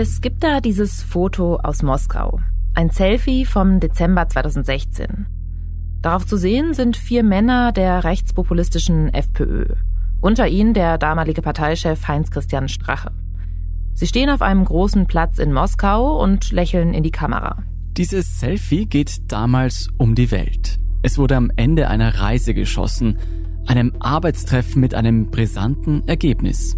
Es gibt da dieses Foto aus Moskau. Ein Selfie vom Dezember 2016. Darauf zu sehen sind vier Männer der rechtspopulistischen FPÖ. Unter ihnen der damalige Parteichef Heinz-Christian Strache. Sie stehen auf einem großen Platz in Moskau und lächeln in die Kamera. Dieses Selfie geht damals um die Welt. Es wurde am Ende einer Reise geschossen, einem Arbeitstreffen mit einem brisanten Ergebnis.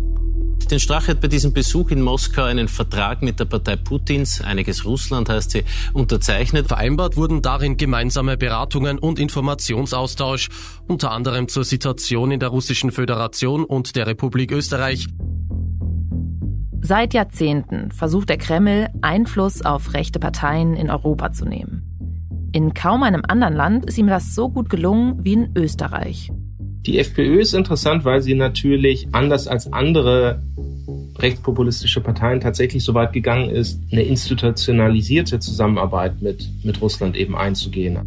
Den Strache hat bei diesem Besuch in Moskau einen Vertrag mit der Partei Putins, einiges Russland heißt sie, unterzeichnet. Vereinbart wurden darin gemeinsame Beratungen und Informationsaustausch, unter anderem zur Situation in der Russischen Föderation und der Republik Österreich. Seit Jahrzehnten versucht der Kreml, Einfluss auf rechte Parteien in Europa zu nehmen. In kaum einem anderen Land ist ihm das so gut gelungen wie in Österreich. Die FPÖ ist interessant, weil sie natürlich anders als andere rechtspopulistische Parteien tatsächlich so weit gegangen ist, eine institutionalisierte Zusammenarbeit mit, mit Russland eben einzugehen.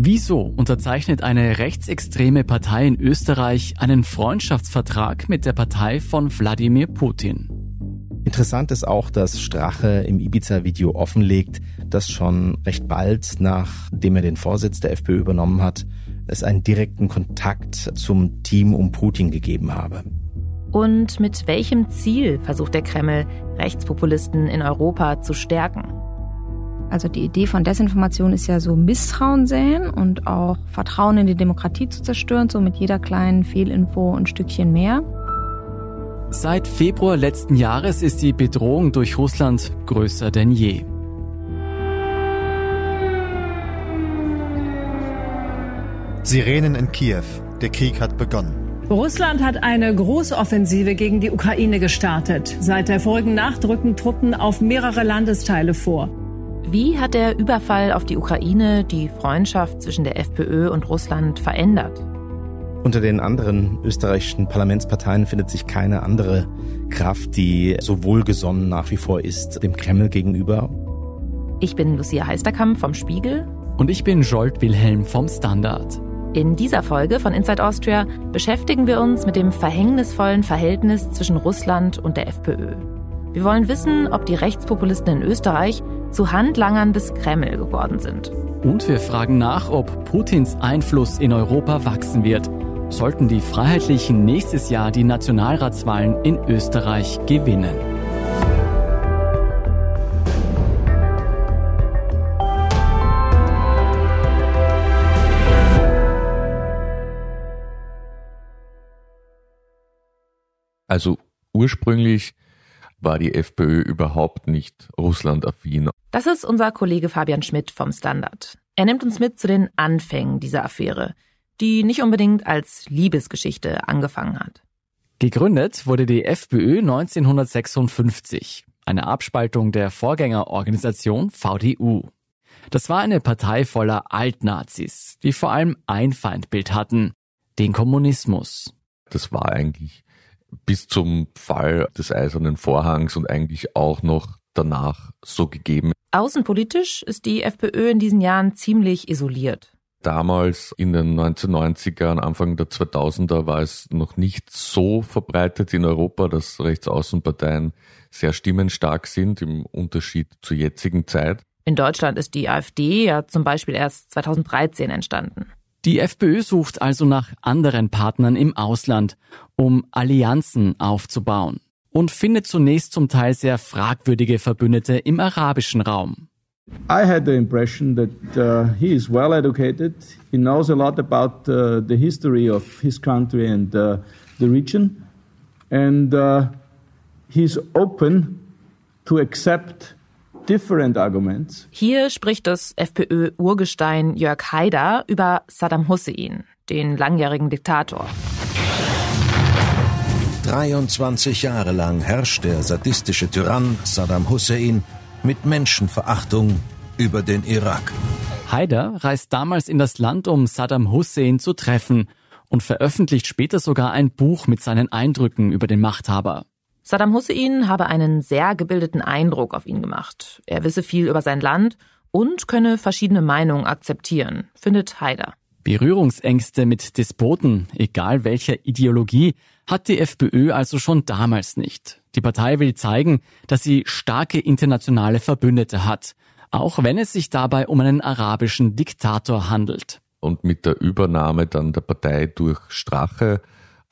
Wieso unterzeichnet eine rechtsextreme Partei in Österreich einen Freundschaftsvertrag mit der Partei von Wladimir Putin? Interessant ist auch, dass Strache im Ibiza-Video offenlegt, dass schon recht bald, nachdem er den Vorsitz der FPÖ übernommen hat, es einen direkten Kontakt zum Team um Putin gegeben habe. Und mit welchem Ziel versucht der Kreml, Rechtspopulisten in Europa zu stärken? Also die Idee von Desinformation ist ja so Misstrauen säen und auch Vertrauen in die Demokratie zu zerstören, so mit jeder kleinen Fehlinfo ein Stückchen mehr. Seit Februar letzten Jahres ist die Bedrohung durch Russland größer denn je. Sirenen in Kiew. Der Krieg hat begonnen. Russland hat eine Großoffensive gegen die Ukraine gestartet. Seit der vorigen Nacht rücken Truppen auf mehrere Landesteile vor. Wie hat der Überfall auf die Ukraine die Freundschaft zwischen der FPÖ und Russland verändert? Unter den anderen österreichischen Parlamentsparteien findet sich keine andere Kraft, die so wohlgesonnen nach wie vor ist dem Kreml gegenüber. Ich bin Lucia Heisterkamp vom Spiegel. Und ich bin Jolt Wilhelm vom Standard. In dieser Folge von Inside Austria beschäftigen wir uns mit dem verhängnisvollen Verhältnis zwischen Russland und der FPÖ. Wir wollen wissen, ob die Rechtspopulisten in Österreich zu Handlangern des Kreml geworden sind. Und wir fragen nach, ob Putins Einfluss in Europa wachsen wird. Sollten die Freiheitlichen nächstes Jahr die Nationalratswahlen in Österreich gewinnen. Also ursprünglich war die FPÖ überhaupt nicht russlandaffin. Das ist unser Kollege Fabian Schmidt vom Standard. Er nimmt uns mit zu den Anfängen dieser Affäre, die nicht unbedingt als Liebesgeschichte angefangen hat. Gegründet wurde die FPÖ 1956, eine Abspaltung der Vorgängerorganisation VDU. Das war eine Partei voller Altnazis, die vor allem ein Feindbild hatten, den Kommunismus. Das war eigentlich bis zum Fall des Eisernen Vorhangs und eigentlich auch noch danach so gegeben. Außenpolitisch ist die FPÖ in diesen Jahren ziemlich isoliert. Damals in den 1990ern, Anfang der 2000er war es noch nicht so verbreitet in Europa, dass Rechtsaußenparteien sehr stimmenstark sind im Unterschied zur jetzigen Zeit. In Deutschland ist die AfD ja zum Beispiel erst 2013 entstanden. Die FPÖ sucht also nach anderen Partnern im Ausland, um Allianzen aufzubauen und findet zunächst zum Teil sehr fragwürdige Verbündete im arabischen Raum. I had the impression that uh, he is well educated. He knows a lot about uh, the history of his country and uh, the region, and uh, he's open to accept. Hier spricht das FPÖ-Urgestein Jörg Haider über Saddam Hussein, den langjährigen Diktator. 23 Jahre lang herrscht der sadistische Tyrann Saddam Hussein mit Menschenverachtung über den Irak. Haider reist damals in das Land, um Saddam Hussein zu treffen und veröffentlicht später sogar ein Buch mit seinen Eindrücken über den Machthaber. Saddam Hussein habe einen sehr gebildeten Eindruck auf ihn gemacht. Er wisse viel über sein Land und könne verschiedene Meinungen akzeptieren, findet Haider. Berührungsängste mit Despoten, egal welcher Ideologie, hat die FPÖ also schon damals nicht. Die Partei will zeigen, dass sie starke internationale Verbündete hat, auch wenn es sich dabei um einen arabischen Diktator handelt. Und mit der Übernahme dann der Partei durch Strache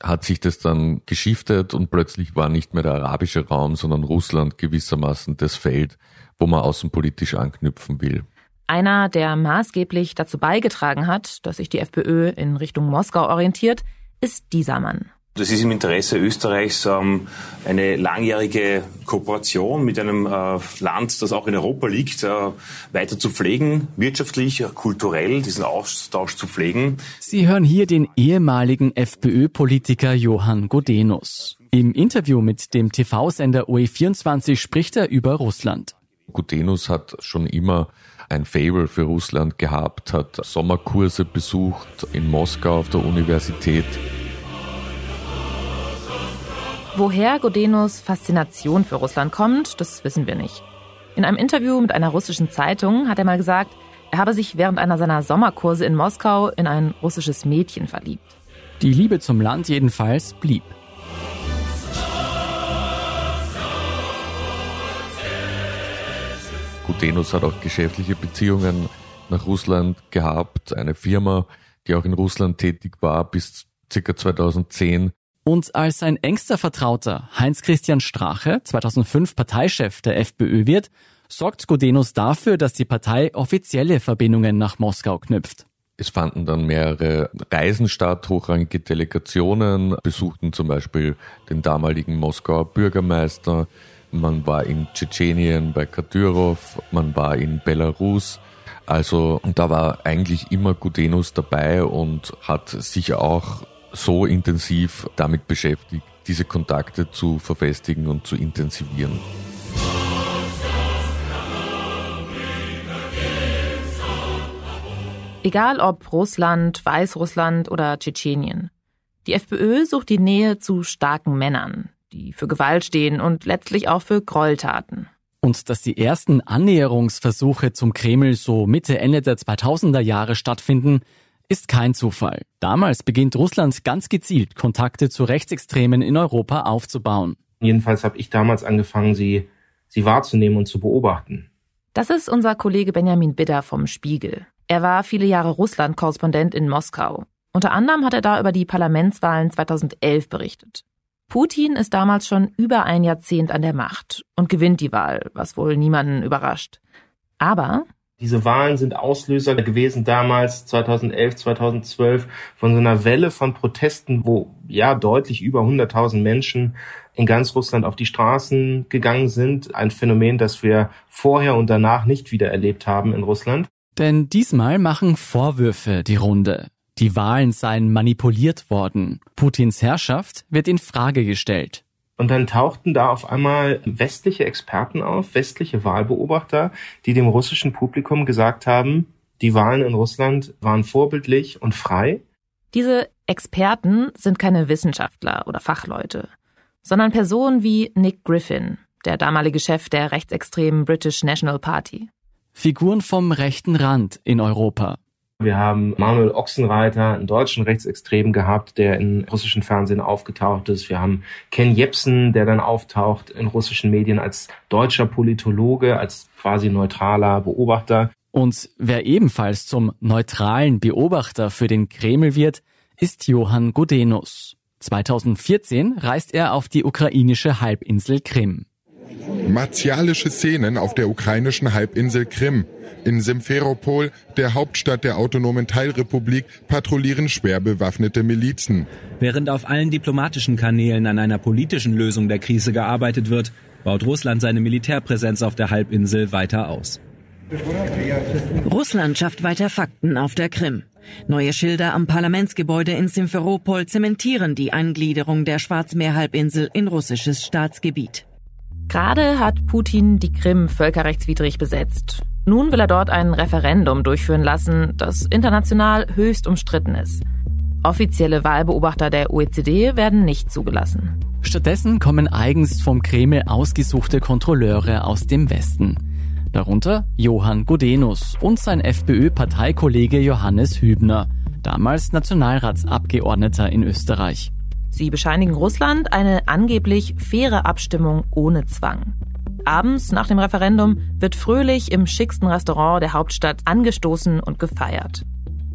hat sich das dann geschiftet und plötzlich war nicht mehr der arabische Raum, sondern Russland gewissermaßen das Feld, wo man außenpolitisch anknüpfen will. Einer, der maßgeblich dazu beigetragen hat, dass sich die FPÖ in Richtung Moskau orientiert, ist dieser Mann. Das ist im Interesse Österreichs ähm, eine langjährige Kooperation mit einem äh, Land, das auch in Europa liegt, äh, weiter zu pflegen, wirtschaftlich, kulturell diesen Austausch zu pflegen. Sie hören hier den ehemaligen FPÖ-Politiker Johann Godenus. Im Interview mit dem TV-Sender OE24 spricht er über Russland. Gutenus hat schon immer ein Fable für Russland gehabt, hat Sommerkurse besucht in Moskau auf der Universität. Woher Godenus Faszination für Russland kommt, das wissen wir nicht. In einem Interview mit einer russischen Zeitung hat er mal gesagt, er habe sich während einer seiner Sommerkurse in Moskau in ein russisches Mädchen verliebt. Die Liebe zum Land jedenfalls blieb. Gutenus hat auch geschäftliche Beziehungen nach Russland gehabt, eine Firma, die auch in Russland tätig war bis ca. 2010 und als sein engster Vertrauter Heinz-Christian Strache 2005 Parteichef der FPÖ wird, sorgt Godenus dafür, dass die Partei offizielle Verbindungen nach Moskau knüpft. Es fanden dann mehrere Reisen statt, hochrangige Delegationen besuchten zum Beispiel den damaligen Moskauer Bürgermeister, man war in Tschetschenien bei Kadyrov, man war in Belarus. Also da war eigentlich immer Gudenus dabei und hat sich auch so intensiv damit beschäftigt, diese Kontakte zu verfestigen und zu intensivieren. Egal ob Russland, Weißrussland oder Tschetschenien. Die FPÖ sucht die Nähe zu starken Männern, die für Gewalt stehen und letztlich auch für Gräueltaten. Und dass die ersten Annäherungsversuche zum Kreml so Mitte, Ende der 2000er Jahre stattfinden, ist kein Zufall. Damals beginnt Russland ganz gezielt, Kontakte zu Rechtsextremen in Europa aufzubauen. Jedenfalls habe ich damals angefangen, sie, sie wahrzunehmen und zu beobachten. Das ist unser Kollege Benjamin Bidder vom Spiegel. Er war viele Jahre Russland-Korrespondent in Moskau. Unter anderem hat er da über die Parlamentswahlen 2011 berichtet. Putin ist damals schon über ein Jahrzehnt an der Macht und gewinnt die Wahl, was wohl niemanden überrascht. Aber diese Wahlen sind Auslöser gewesen damals 2011, 2012 von so einer Welle von Protesten, wo ja deutlich über 100.000 Menschen in ganz Russland auf die Straßen gegangen sind. Ein Phänomen, das wir vorher und danach nicht wieder erlebt haben in Russland. Denn diesmal machen Vorwürfe die Runde. Die Wahlen seien manipuliert worden. Putins Herrschaft wird in Frage gestellt. Und dann tauchten da auf einmal westliche Experten auf, westliche Wahlbeobachter, die dem russischen Publikum gesagt haben, die Wahlen in Russland waren vorbildlich und frei. Diese Experten sind keine Wissenschaftler oder Fachleute, sondern Personen wie Nick Griffin, der damalige Chef der rechtsextremen British National Party. Figuren vom rechten Rand in Europa. Wir haben Manuel Ochsenreiter, einen deutschen Rechtsextremen gehabt, der in russischen Fernsehen aufgetaucht ist. Wir haben Ken Jepsen, der dann auftaucht in russischen Medien als deutscher Politologe, als quasi neutraler Beobachter. Und wer ebenfalls zum neutralen Beobachter für den Kreml wird, ist Johann Godenus. 2014 reist er auf die ukrainische Halbinsel Krim. Martialische Szenen auf der ukrainischen Halbinsel Krim. In Simferopol, der Hauptstadt der autonomen Teilrepublik, patrouillieren schwer bewaffnete Milizen. Während auf allen diplomatischen Kanälen an einer politischen Lösung der Krise gearbeitet wird, baut Russland seine Militärpräsenz auf der Halbinsel weiter aus. Russland schafft weiter Fakten auf der Krim. Neue Schilder am Parlamentsgebäude in Simferopol zementieren die Eingliederung der Schwarzmeerhalbinsel in russisches Staatsgebiet. Gerade hat Putin die Krim völkerrechtswidrig besetzt. Nun will er dort ein Referendum durchführen lassen, das international höchst umstritten ist. Offizielle Wahlbeobachter der OECD werden nicht zugelassen. Stattdessen kommen eigens vom Kreml ausgesuchte Kontrolleure aus dem Westen. Darunter Johann Godenus und sein FPÖ-Parteikollege Johannes Hübner, damals Nationalratsabgeordneter in Österreich. Sie bescheinigen Russland eine angeblich faire Abstimmung ohne Zwang. Abends nach dem Referendum wird fröhlich im schicksten Restaurant der Hauptstadt angestoßen und gefeiert.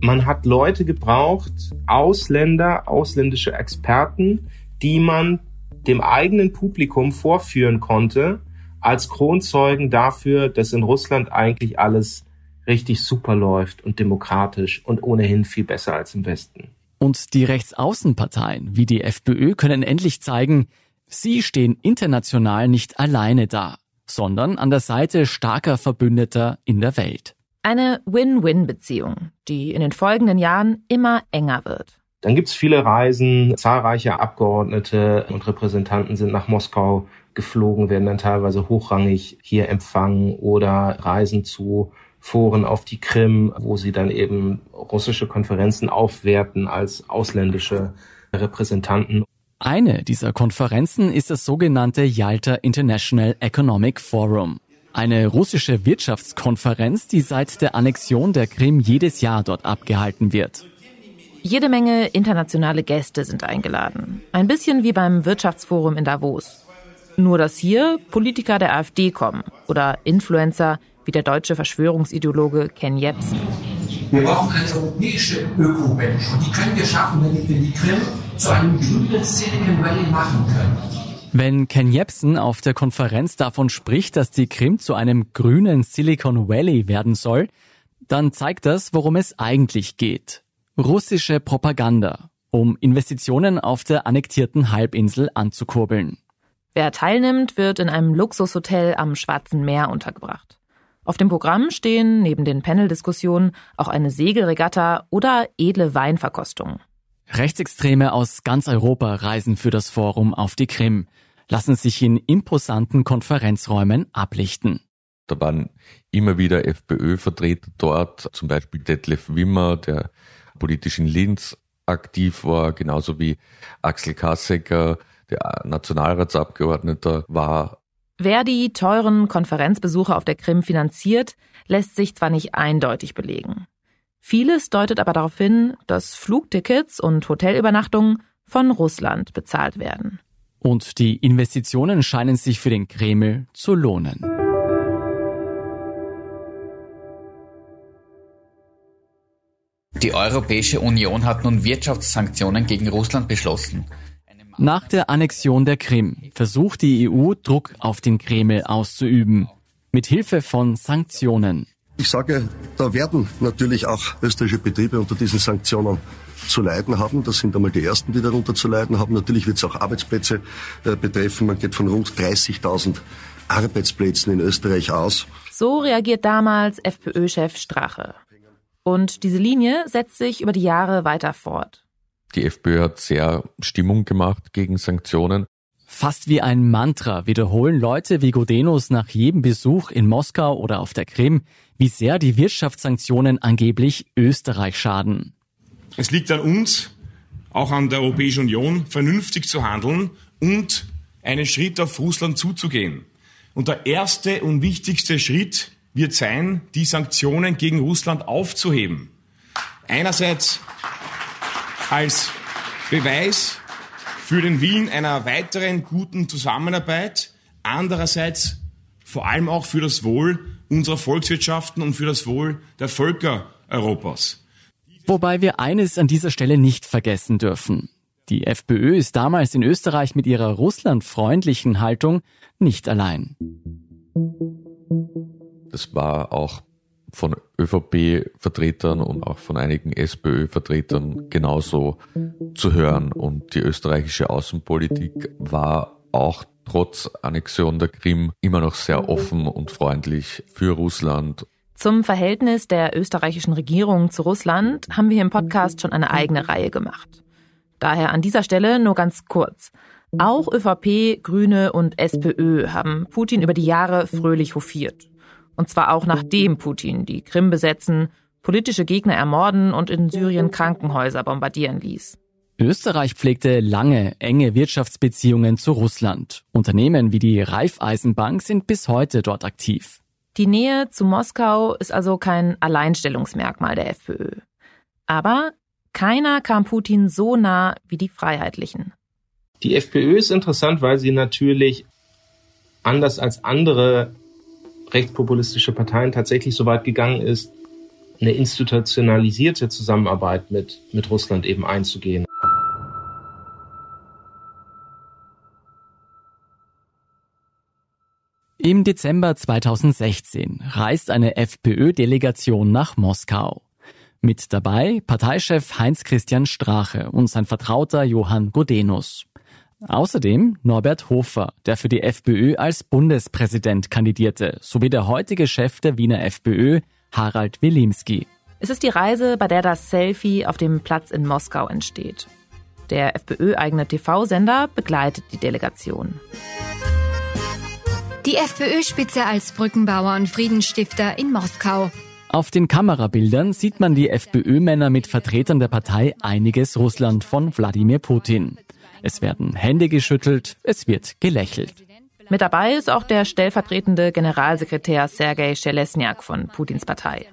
Man hat Leute gebraucht, Ausländer, ausländische Experten, die man dem eigenen Publikum vorführen konnte, als Kronzeugen dafür, dass in Russland eigentlich alles richtig super läuft und demokratisch und ohnehin viel besser als im Westen. Und die Rechtsaußenparteien wie die FPÖ können endlich zeigen, sie stehen international nicht alleine da, sondern an der Seite starker Verbündeter in der Welt. Eine Win-Win-Beziehung, die in den folgenden Jahren immer enger wird. Dann gibt's viele Reisen, zahlreiche Abgeordnete und Repräsentanten sind nach Moskau geflogen, werden dann teilweise hochrangig hier empfangen oder reisen zu Foren auf die Krim, wo sie dann eben russische Konferenzen aufwerten als ausländische Repräsentanten. Eine dieser Konferenzen ist das sogenannte Yalta International Economic Forum. Eine russische Wirtschaftskonferenz, die seit der Annexion der Krim jedes Jahr dort abgehalten wird. Jede Menge internationale Gäste sind eingeladen. Ein bisschen wie beim Wirtschaftsforum in Davos. Nur dass hier Politiker der AfD kommen oder Influencer wie der deutsche Verschwörungsideologe Ken Jebsen. Wir brauchen eine europäische Öko-Welt und die können wir schaffen, wenn wir die Krim zu einem grünen Silicon Valley machen können. Wenn Ken Jebsen auf der Konferenz davon spricht, dass die Krim zu einem grünen Silicon Valley werden soll, dann zeigt das, worum es eigentlich geht. Russische Propaganda, um Investitionen auf der annektierten Halbinsel anzukurbeln. Wer teilnimmt, wird in einem Luxushotel am Schwarzen Meer untergebracht. Auf dem Programm stehen neben den Paneldiskussionen auch eine Segelregatta oder edle Weinverkostungen. Rechtsextreme aus ganz Europa reisen für das Forum auf die Krim, lassen sich in imposanten Konferenzräumen ablichten. Da waren immer wieder FPÖ-Vertreter dort, zum Beispiel Detlef Wimmer, der politisch in Linz aktiv war, genauso wie Axel Kassecker, der Nationalratsabgeordneter war. Wer die teuren Konferenzbesuche auf der Krim finanziert, lässt sich zwar nicht eindeutig belegen. Vieles deutet aber darauf hin, dass Flugtickets und Hotelübernachtungen von Russland bezahlt werden. Und die Investitionen scheinen sich für den Kreml zu lohnen. Die Europäische Union hat nun Wirtschaftssanktionen gegen Russland beschlossen. Nach der Annexion der Krim versucht die EU Druck auf den Kreml auszuüben, mit Hilfe von Sanktionen. Ich sage, da werden natürlich auch österreichische Betriebe unter diesen Sanktionen zu leiden haben. Das sind einmal die ersten, die darunter zu leiden haben. Natürlich wird es auch Arbeitsplätze äh, betreffen. Man geht von rund 30.000 Arbeitsplätzen in Österreich aus. So reagiert damals FPÖ-Chef Strache. Und diese Linie setzt sich über die Jahre weiter fort. Die FPÖ hat sehr Stimmung gemacht gegen Sanktionen. Fast wie ein Mantra wiederholen Leute wie Godenus nach jedem Besuch in Moskau oder auf der Krim, wie sehr die Wirtschaftssanktionen angeblich Österreich schaden. Es liegt an uns, auch an der Europäischen Union, vernünftig zu handeln und einen Schritt auf Russland zuzugehen. Und der erste und wichtigste Schritt wird sein, die Sanktionen gegen Russland aufzuheben. Einerseits als Beweis für den Willen einer weiteren guten Zusammenarbeit, andererseits vor allem auch für das Wohl unserer Volkswirtschaften und für das Wohl der Völker Europas. Wobei wir eines an dieser Stelle nicht vergessen dürfen. Die FPÖ ist damals in Österreich mit ihrer russlandfreundlichen Haltung nicht allein. Das war auch von ÖVP-Vertretern und auch von einigen SPÖ-Vertretern genauso zu hören. Und die österreichische Außenpolitik war auch trotz Annexion der Krim immer noch sehr offen und freundlich für Russland. Zum Verhältnis der österreichischen Regierung zu Russland haben wir im Podcast schon eine eigene Reihe gemacht. Daher an dieser Stelle nur ganz kurz. Auch ÖVP, Grüne und SPÖ haben Putin über die Jahre fröhlich hofiert. Und zwar auch nachdem Putin die Krim besetzen, politische Gegner ermorden und in Syrien Krankenhäuser bombardieren ließ. Österreich pflegte lange enge Wirtschaftsbeziehungen zu Russland. Unternehmen wie die Raiffeisenbank sind bis heute dort aktiv. Die Nähe zu Moskau ist also kein Alleinstellungsmerkmal der FPÖ. Aber keiner kam Putin so nah wie die Freiheitlichen. Die FPÖ ist interessant, weil sie natürlich anders als andere rechtspopulistische Parteien tatsächlich so weit gegangen ist, eine institutionalisierte Zusammenarbeit mit, mit Russland eben einzugehen. Im Dezember 2016 reist eine FPÖ-Delegation nach Moskau. Mit dabei Parteichef Heinz-Christian Strache und sein Vertrauter Johann Godenus. Außerdem Norbert Hofer, der für die FPÖ als Bundespräsident kandidierte, sowie der heutige Chef der Wiener FPÖ, Harald Wilimski. Es ist die Reise, bei der das Selfie auf dem Platz in Moskau entsteht. Der FPÖ-eigene TV-Sender begleitet die Delegation. Die FPÖ-Spitze als Brückenbauer und Friedensstifter in Moskau. Auf den Kamerabildern sieht man die FPÖ-Männer mit Vertretern der Partei Einiges Russland von Wladimir Putin. Es werden Hände geschüttelt, es wird gelächelt. Mit dabei ist auch der stellvertretende Generalsekretär Sergei Schelesniak von Putins Partei.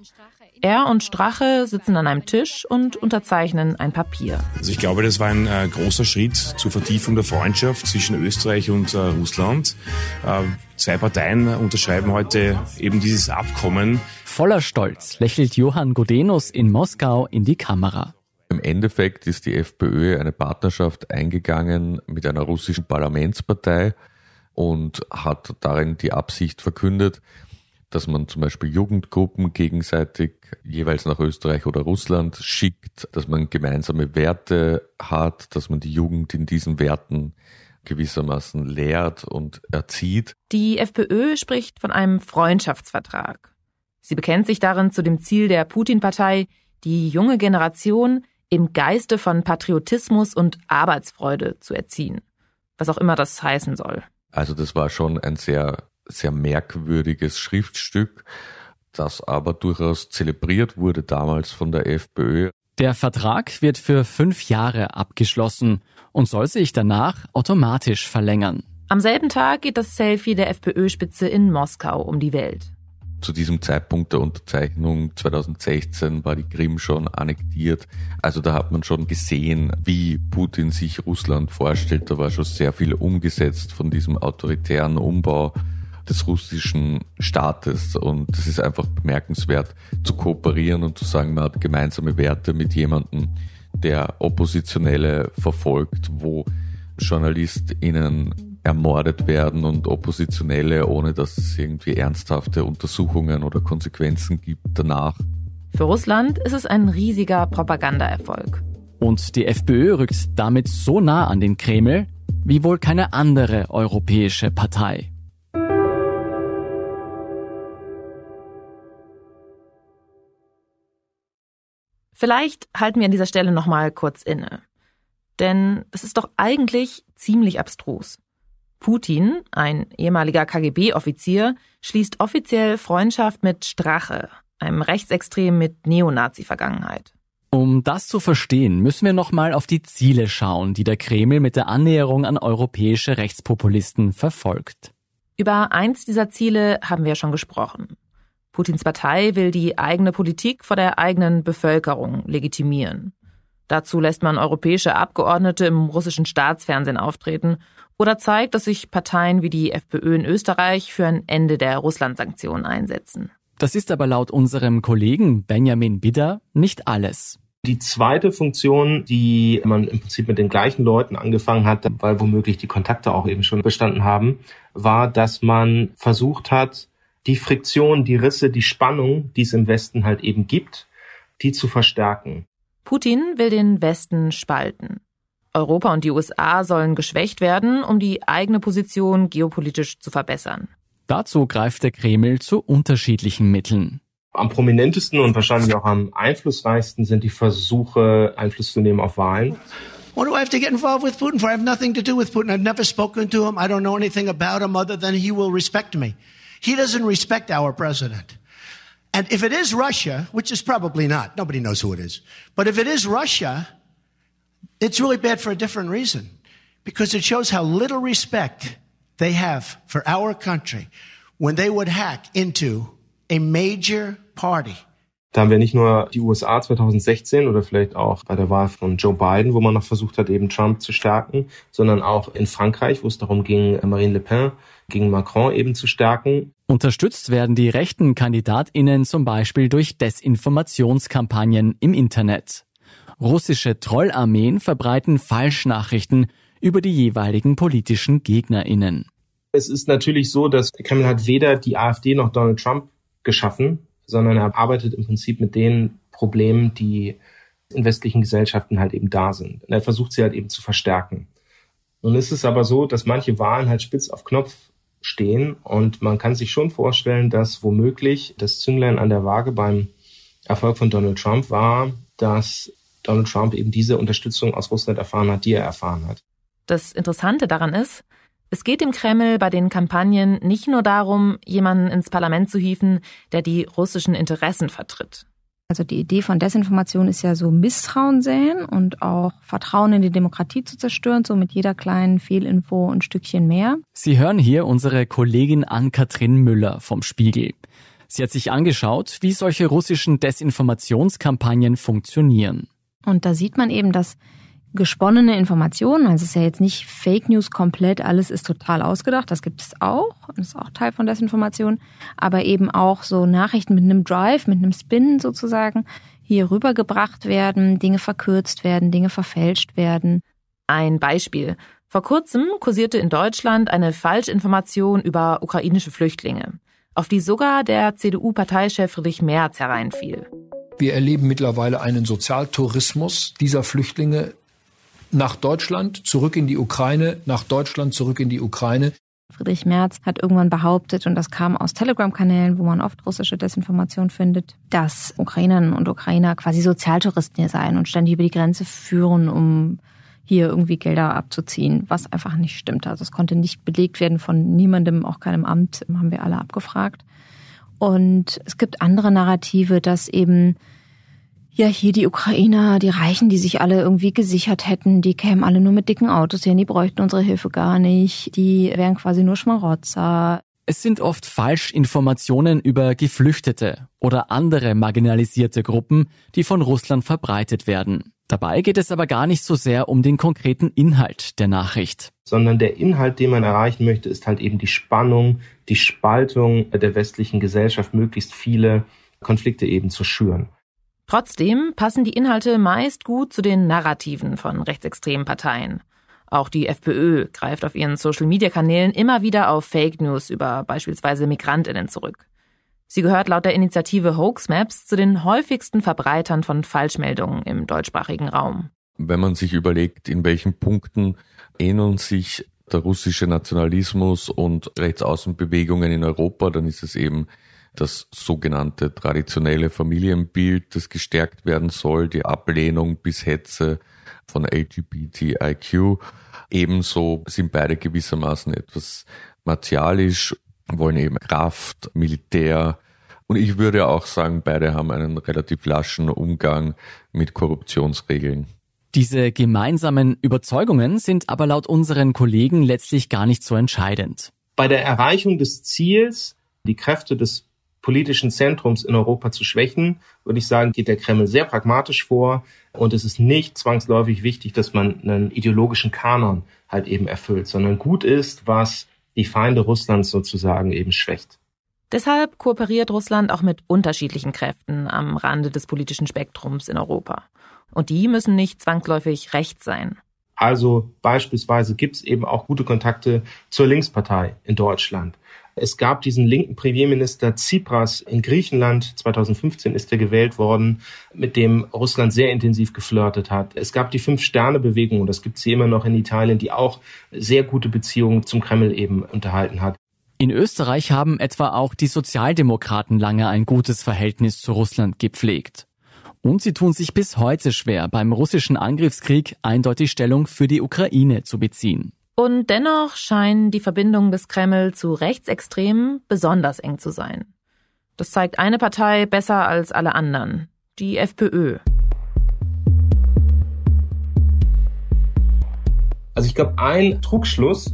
Er und Strache sitzen an einem Tisch und unterzeichnen ein Papier. Also ich glaube, das war ein äh, großer Schritt zur Vertiefung der Freundschaft zwischen Österreich und äh, Russland. Äh, zwei Parteien unterschreiben heute eben dieses Abkommen. Voller Stolz lächelt Johann Godenus in Moskau in die Kamera. Im Endeffekt ist die FPÖ eine Partnerschaft eingegangen mit einer russischen Parlamentspartei und hat darin die Absicht verkündet, dass man zum Beispiel Jugendgruppen gegenseitig jeweils nach Österreich oder Russland schickt, dass man gemeinsame Werte hat, dass man die Jugend in diesen Werten gewissermaßen lehrt und erzieht. Die FPÖ spricht von einem Freundschaftsvertrag. Sie bekennt sich darin zu dem Ziel der Putin-Partei, die junge Generation im Geiste von Patriotismus und Arbeitsfreude zu erziehen. Was auch immer das heißen soll. Also das war schon ein sehr sehr merkwürdiges Schriftstück, das aber durchaus zelebriert wurde damals von der FPÖ. Der Vertrag wird für fünf Jahre abgeschlossen und soll sich danach automatisch verlängern. Am selben Tag geht das Selfie der FPÖ-Spitze in Moskau um die Welt. Zu diesem Zeitpunkt der Unterzeichnung 2016 war die Krim schon annektiert. Also da hat man schon gesehen, wie Putin sich Russland vorstellt. Da war schon sehr viel umgesetzt von diesem autoritären Umbau des russischen Staates. Und es ist einfach bemerkenswert zu kooperieren und zu sagen, man hat gemeinsame Werte mit jemandem, der Oppositionelle verfolgt, wo JournalistInnen ermordet werden und Oppositionelle, ohne dass es irgendwie ernsthafte Untersuchungen oder Konsequenzen gibt danach. Für Russland ist es ein riesiger Propagandaerfolg. Und die FPÖ rückt damit so nah an den Kreml wie wohl keine andere europäische Partei. Vielleicht halten wir an dieser Stelle nochmal kurz inne. Denn es ist doch eigentlich ziemlich abstrus. Putin, ein ehemaliger KGB-Offizier, schließt offiziell Freundschaft mit Strache, einem Rechtsextrem mit Neonazi-Vergangenheit. Um das zu verstehen, müssen wir nochmal auf die Ziele schauen, die der Kreml mit der Annäherung an europäische Rechtspopulisten verfolgt. Über eins dieser Ziele haben wir schon gesprochen. Putins Partei will die eigene Politik vor der eigenen Bevölkerung legitimieren. Dazu lässt man europäische Abgeordnete im russischen Staatsfernsehen auftreten oder zeigt, dass sich Parteien wie die FPÖ in Österreich für ein Ende der Russland-Sanktionen einsetzen. Das ist aber laut unserem Kollegen Benjamin Bidder nicht alles. Die zweite Funktion, die man im Prinzip mit den gleichen Leuten angefangen hat, weil womöglich die Kontakte auch eben schon bestanden haben, war, dass man versucht hat, die Friktion, die Risse, die Spannung, die es im Westen halt eben gibt, die zu verstärken. Putin will den Westen spalten. Europa und die USA sollen geschwächt werden, um die eigene Position geopolitisch zu verbessern. Dazu greift der Kreml zu unterschiedlichen Mitteln. Am prominentesten und wahrscheinlich auch am einflussreichsten sind die Versuche, Einfluss zu nehmen auf Wahlen. What do I have to get involved with Putin for? I have nothing to do with Putin. I've never spoken to him. I don't know anything about him other than he will respect me. He doesn't respect our president. And if it is Russia, which is probably not, nobody knows who it is, but if it is Russia, it's really bad for a different reason because it shows how little respect they have for our country when they would hack into a major party Da haben wir nicht nur die USA 2016 oder vielleicht auch bei der Wahl von Joe Biden, wo man noch versucht hat, eben Trump zu stärken, sondern auch in Frankreich, wo es darum ging, Marine Le Pen gegen Macron eben zu stärken. Unterstützt werden die rechten KandidatInnen zum Beispiel durch Desinformationskampagnen im Internet. Russische Trollarmeen verbreiten Falschnachrichten über die jeweiligen politischen GegnerInnen. Es ist natürlich so, dass Kreml hat weder die AfD noch Donald Trump geschaffen, sondern er arbeitet im Prinzip mit den Problemen, die in westlichen Gesellschaften halt eben da sind. Und er versucht sie halt eben zu verstärken. Nun ist es aber so, dass manche Wahlen halt spitz auf Knopf stehen und man kann sich schon vorstellen, dass womöglich das Zünglein an der Waage beim Erfolg von Donald Trump war, dass Donald Trump eben diese Unterstützung aus Russland erfahren hat, die er erfahren hat. Das Interessante daran ist, es geht dem Kreml bei den Kampagnen nicht nur darum, jemanden ins Parlament zu hieven, der die russischen Interessen vertritt. Also die Idee von Desinformation ist ja so Misstrauen säen und auch Vertrauen in die Demokratie zu zerstören, so mit jeder kleinen Fehlinfo ein Stückchen mehr. Sie hören hier unsere Kollegin Ann-Kathrin Müller vom Spiegel. Sie hat sich angeschaut, wie solche russischen Desinformationskampagnen funktionieren. Und da sieht man eben, dass gesponnene Informationen. Also es ist ja jetzt nicht Fake News komplett, alles ist total ausgedacht, das gibt es auch, das ist auch Teil von Desinformation, aber eben auch so Nachrichten mit einem Drive, mit einem Spin sozusagen hier rübergebracht werden, Dinge verkürzt werden, Dinge verfälscht werden. Ein Beispiel. Vor kurzem kursierte in Deutschland eine Falschinformation über ukrainische Flüchtlinge, auf die sogar der CDU-Parteichef Friedrich Merz hereinfiel. Wir erleben mittlerweile einen Sozialtourismus dieser Flüchtlinge nach Deutschland, zurück in die Ukraine, nach Deutschland, zurück in die Ukraine. Friedrich Merz hat irgendwann behauptet, und das kam aus Telegram-Kanälen, wo man oft russische Desinformation findet, dass Ukrainerinnen und Ukrainer quasi Sozialtouristen hier seien und ständig über die Grenze führen, um hier irgendwie Gelder abzuziehen, was einfach nicht stimmt. Also es konnte nicht belegt werden von niemandem, auch keinem Amt, haben wir alle abgefragt. Und es gibt andere Narrative, dass eben ja, hier die Ukrainer, die Reichen, die sich alle irgendwie gesichert hätten, die kämen alle nur mit dicken Autos hin, die bräuchten unsere Hilfe gar nicht, die wären quasi nur Schmarotzer. Es sind oft Falschinformationen über Geflüchtete oder andere marginalisierte Gruppen, die von Russland verbreitet werden. Dabei geht es aber gar nicht so sehr um den konkreten Inhalt der Nachricht. Sondern der Inhalt, den man erreichen möchte, ist halt eben die Spannung, die Spaltung der westlichen Gesellschaft, möglichst viele Konflikte eben zu schüren. Trotzdem passen die Inhalte meist gut zu den Narrativen von rechtsextremen Parteien. Auch die FPÖ greift auf ihren Social-Media-Kanälen immer wieder auf Fake News über beispielsweise Migrantinnen zurück. Sie gehört laut der Initiative Hoax Maps zu den häufigsten Verbreitern von Falschmeldungen im deutschsprachigen Raum. Wenn man sich überlegt, in welchen Punkten ähneln sich der russische Nationalismus und Rechtsaußenbewegungen in Europa, dann ist es eben das sogenannte traditionelle Familienbild, das gestärkt werden soll, die Ablehnung bis Hetze von LGBTIQ. Ebenso sind beide gewissermaßen etwas martialisch, wollen eben Kraft, Militär. Und ich würde auch sagen, beide haben einen relativ laschen Umgang mit Korruptionsregeln. Diese gemeinsamen Überzeugungen sind aber laut unseren Kollegen letztlich gar nicht so entscheidend. Bei der Erreichung des Ziels, die Kräfte des politischen Zentrums in Europa zu schwächen, würde ich sagen, geht der Kreml sehr pragmatisch vor. Und es ist nicht zwangsläufig wichtig, dass man einen ideologischen Kanon halt eben erfüllt, sondern gut ist, was die Feinde Russlands sozusagen eben schwächt. Deshalb kooperiert Russland auch mit unterschiedlichen Kräften am Rande des politischen Spektrums in Europa. Und die müssen nicht zwangsläufig rechts sein. Also beispielsweise gibt es eben auch gute Kontakte zur Linkspartei in Deutschland. Es gab diesen linken Premierminister Tsipras in Griechenland. 2015 ist er gewählt worden, mit dem Russland sehr intensiv geflirtet hat. Es gab die Fünf-Sterne-Bewegung, das gibt es immer noch in Italien, die auch sehr gute Beziehungen zum Kreml eben unterhalten hat. In Österreich haben etwa auch die Sozialdemokraten lange ein gutes Verhältnis zu Russland gepflegt. Und sie tun sich bis heute schwer, beim russischen Angriffskrieg eindeutig Stellung für die Ukraine zu beziehen. Und dennoch scheinen die Verbindungen des Kreml zu Rechtsextremen besonders eng zu sein. Das zeigt eine Partei besser als alle anderen, die FPÖ. Also ich glaube, ein Trugschluss,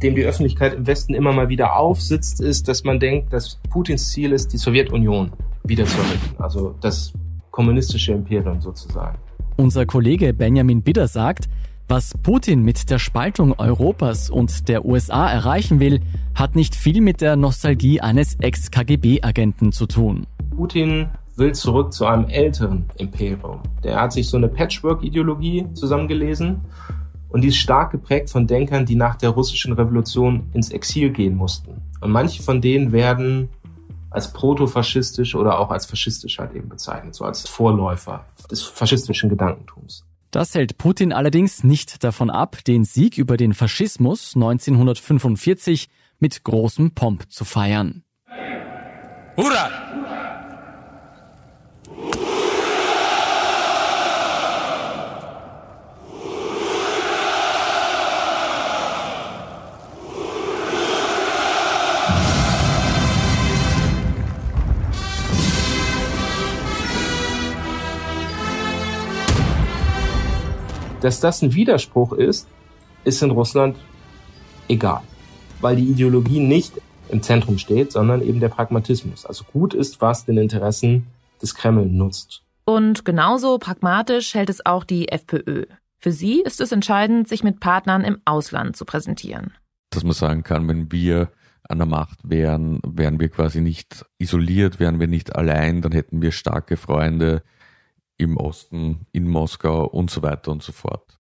dem die Öffentlichkeit im Westen immer mal wieder aufsitzt, ist, dass man denkt, dass Putins Ziel ist die Sowjetunion wieder zu errichten. Also das kommunistische Imperium sozusagen. Unser Kollege Benjamin Bidder sagt, was Putin mit der Spaltung Europas und der USA erreichen will, hat nicht viel mit der Nostalgie eines Ex-KGB-Agenten zu tun. Putin will zurück zu einem älteren Imperium. Der hat sich so eine Patchwork-Ideologie zusammengelesen und die ist stark geprägt von Denkern, die nach der russischen Revolution ins Exil gehen mussten. Und manche von denen werden als protofaschistisch oder auch als faschistisch halt eben bezeichnet, so als Vorläufer des faschistischen Gedankentums. Das hält Putin allerdings nicht davon ab, den Sieg über den Faschismus 1945 mit großem Pomp zu feiern. Hurra! Dass das ein Widerspruch ist, ist in Russland egal, weil die Ideologie nicht im Zentrum steht, sondern eben der Pragmatismus. Also gut ist, was den Interessen des Kreml nutzt. Und genauso pragmatisch hält es auch die FPÖ. Für sie ist es entscheidend, sich mit Partnern im Ausland zu präsentieren. Dass man sagen kann, wenn wir an der Macht wären, wären wir quasi nicht isoliert, wären wir nicht allein, dann hätten wir starke Freunde, im Osten, in Moskau und so weiter und so fort.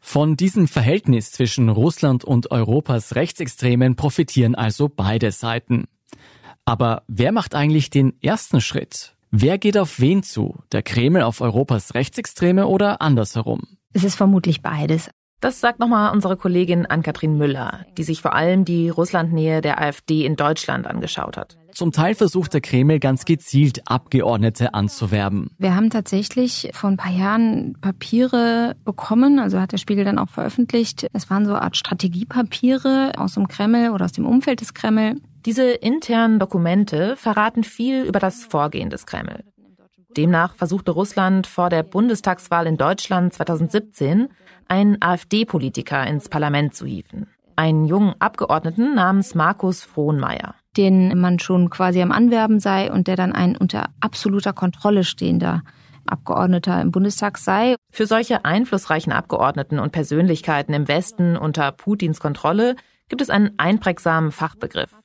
Von diesem Verhältnis zwischen Russland und Europas Rechtsextremen profitieren also beide Seiten. Aber wer macht eigentlich den ersten Schritt? Wer geht auf wen zu? Der Kreml auf Europas Rechtsextreme oder andersherum? Es ist vermutlich beides. Das sagt nochmal unsere Kollegin Ann-Kathrin Müller, die sich vor allem die Russlandnähe der AfD in Deutschland angeschaut hat. Zum Teil versucht der Kreml ganz gezielt Abgeordnete anzuwerben. Wir haben tatsächlich vor ein paar Jahren Papiere bekommen, also hat der Spiegel dann auch veröffentlicht. Es waren so eine Art Strategiepapiere aus dem Kreml oder aus dem Umfeld des Kreml. Diese internen Dokumente verraten viel über das Vorgehen des Kreml. Demnach versuchte Russland vor der Bundestagswahl in Deutschland 2017 einen AfD-Politiker ins Parlament zu hieven. Einen jungen Abgeordneten namens Markus Frohnmeier. Den man schon quasi am Anwerben sei und der dann ein unter absoluter Kontrolle stehender Abgeordneter im Bundestag sei. Für solche einflussreichen Abgeordneten und Persönlichkeiten im Westen unter Putins Kontrolle gibt es einen einprägsamen Fachbegriff.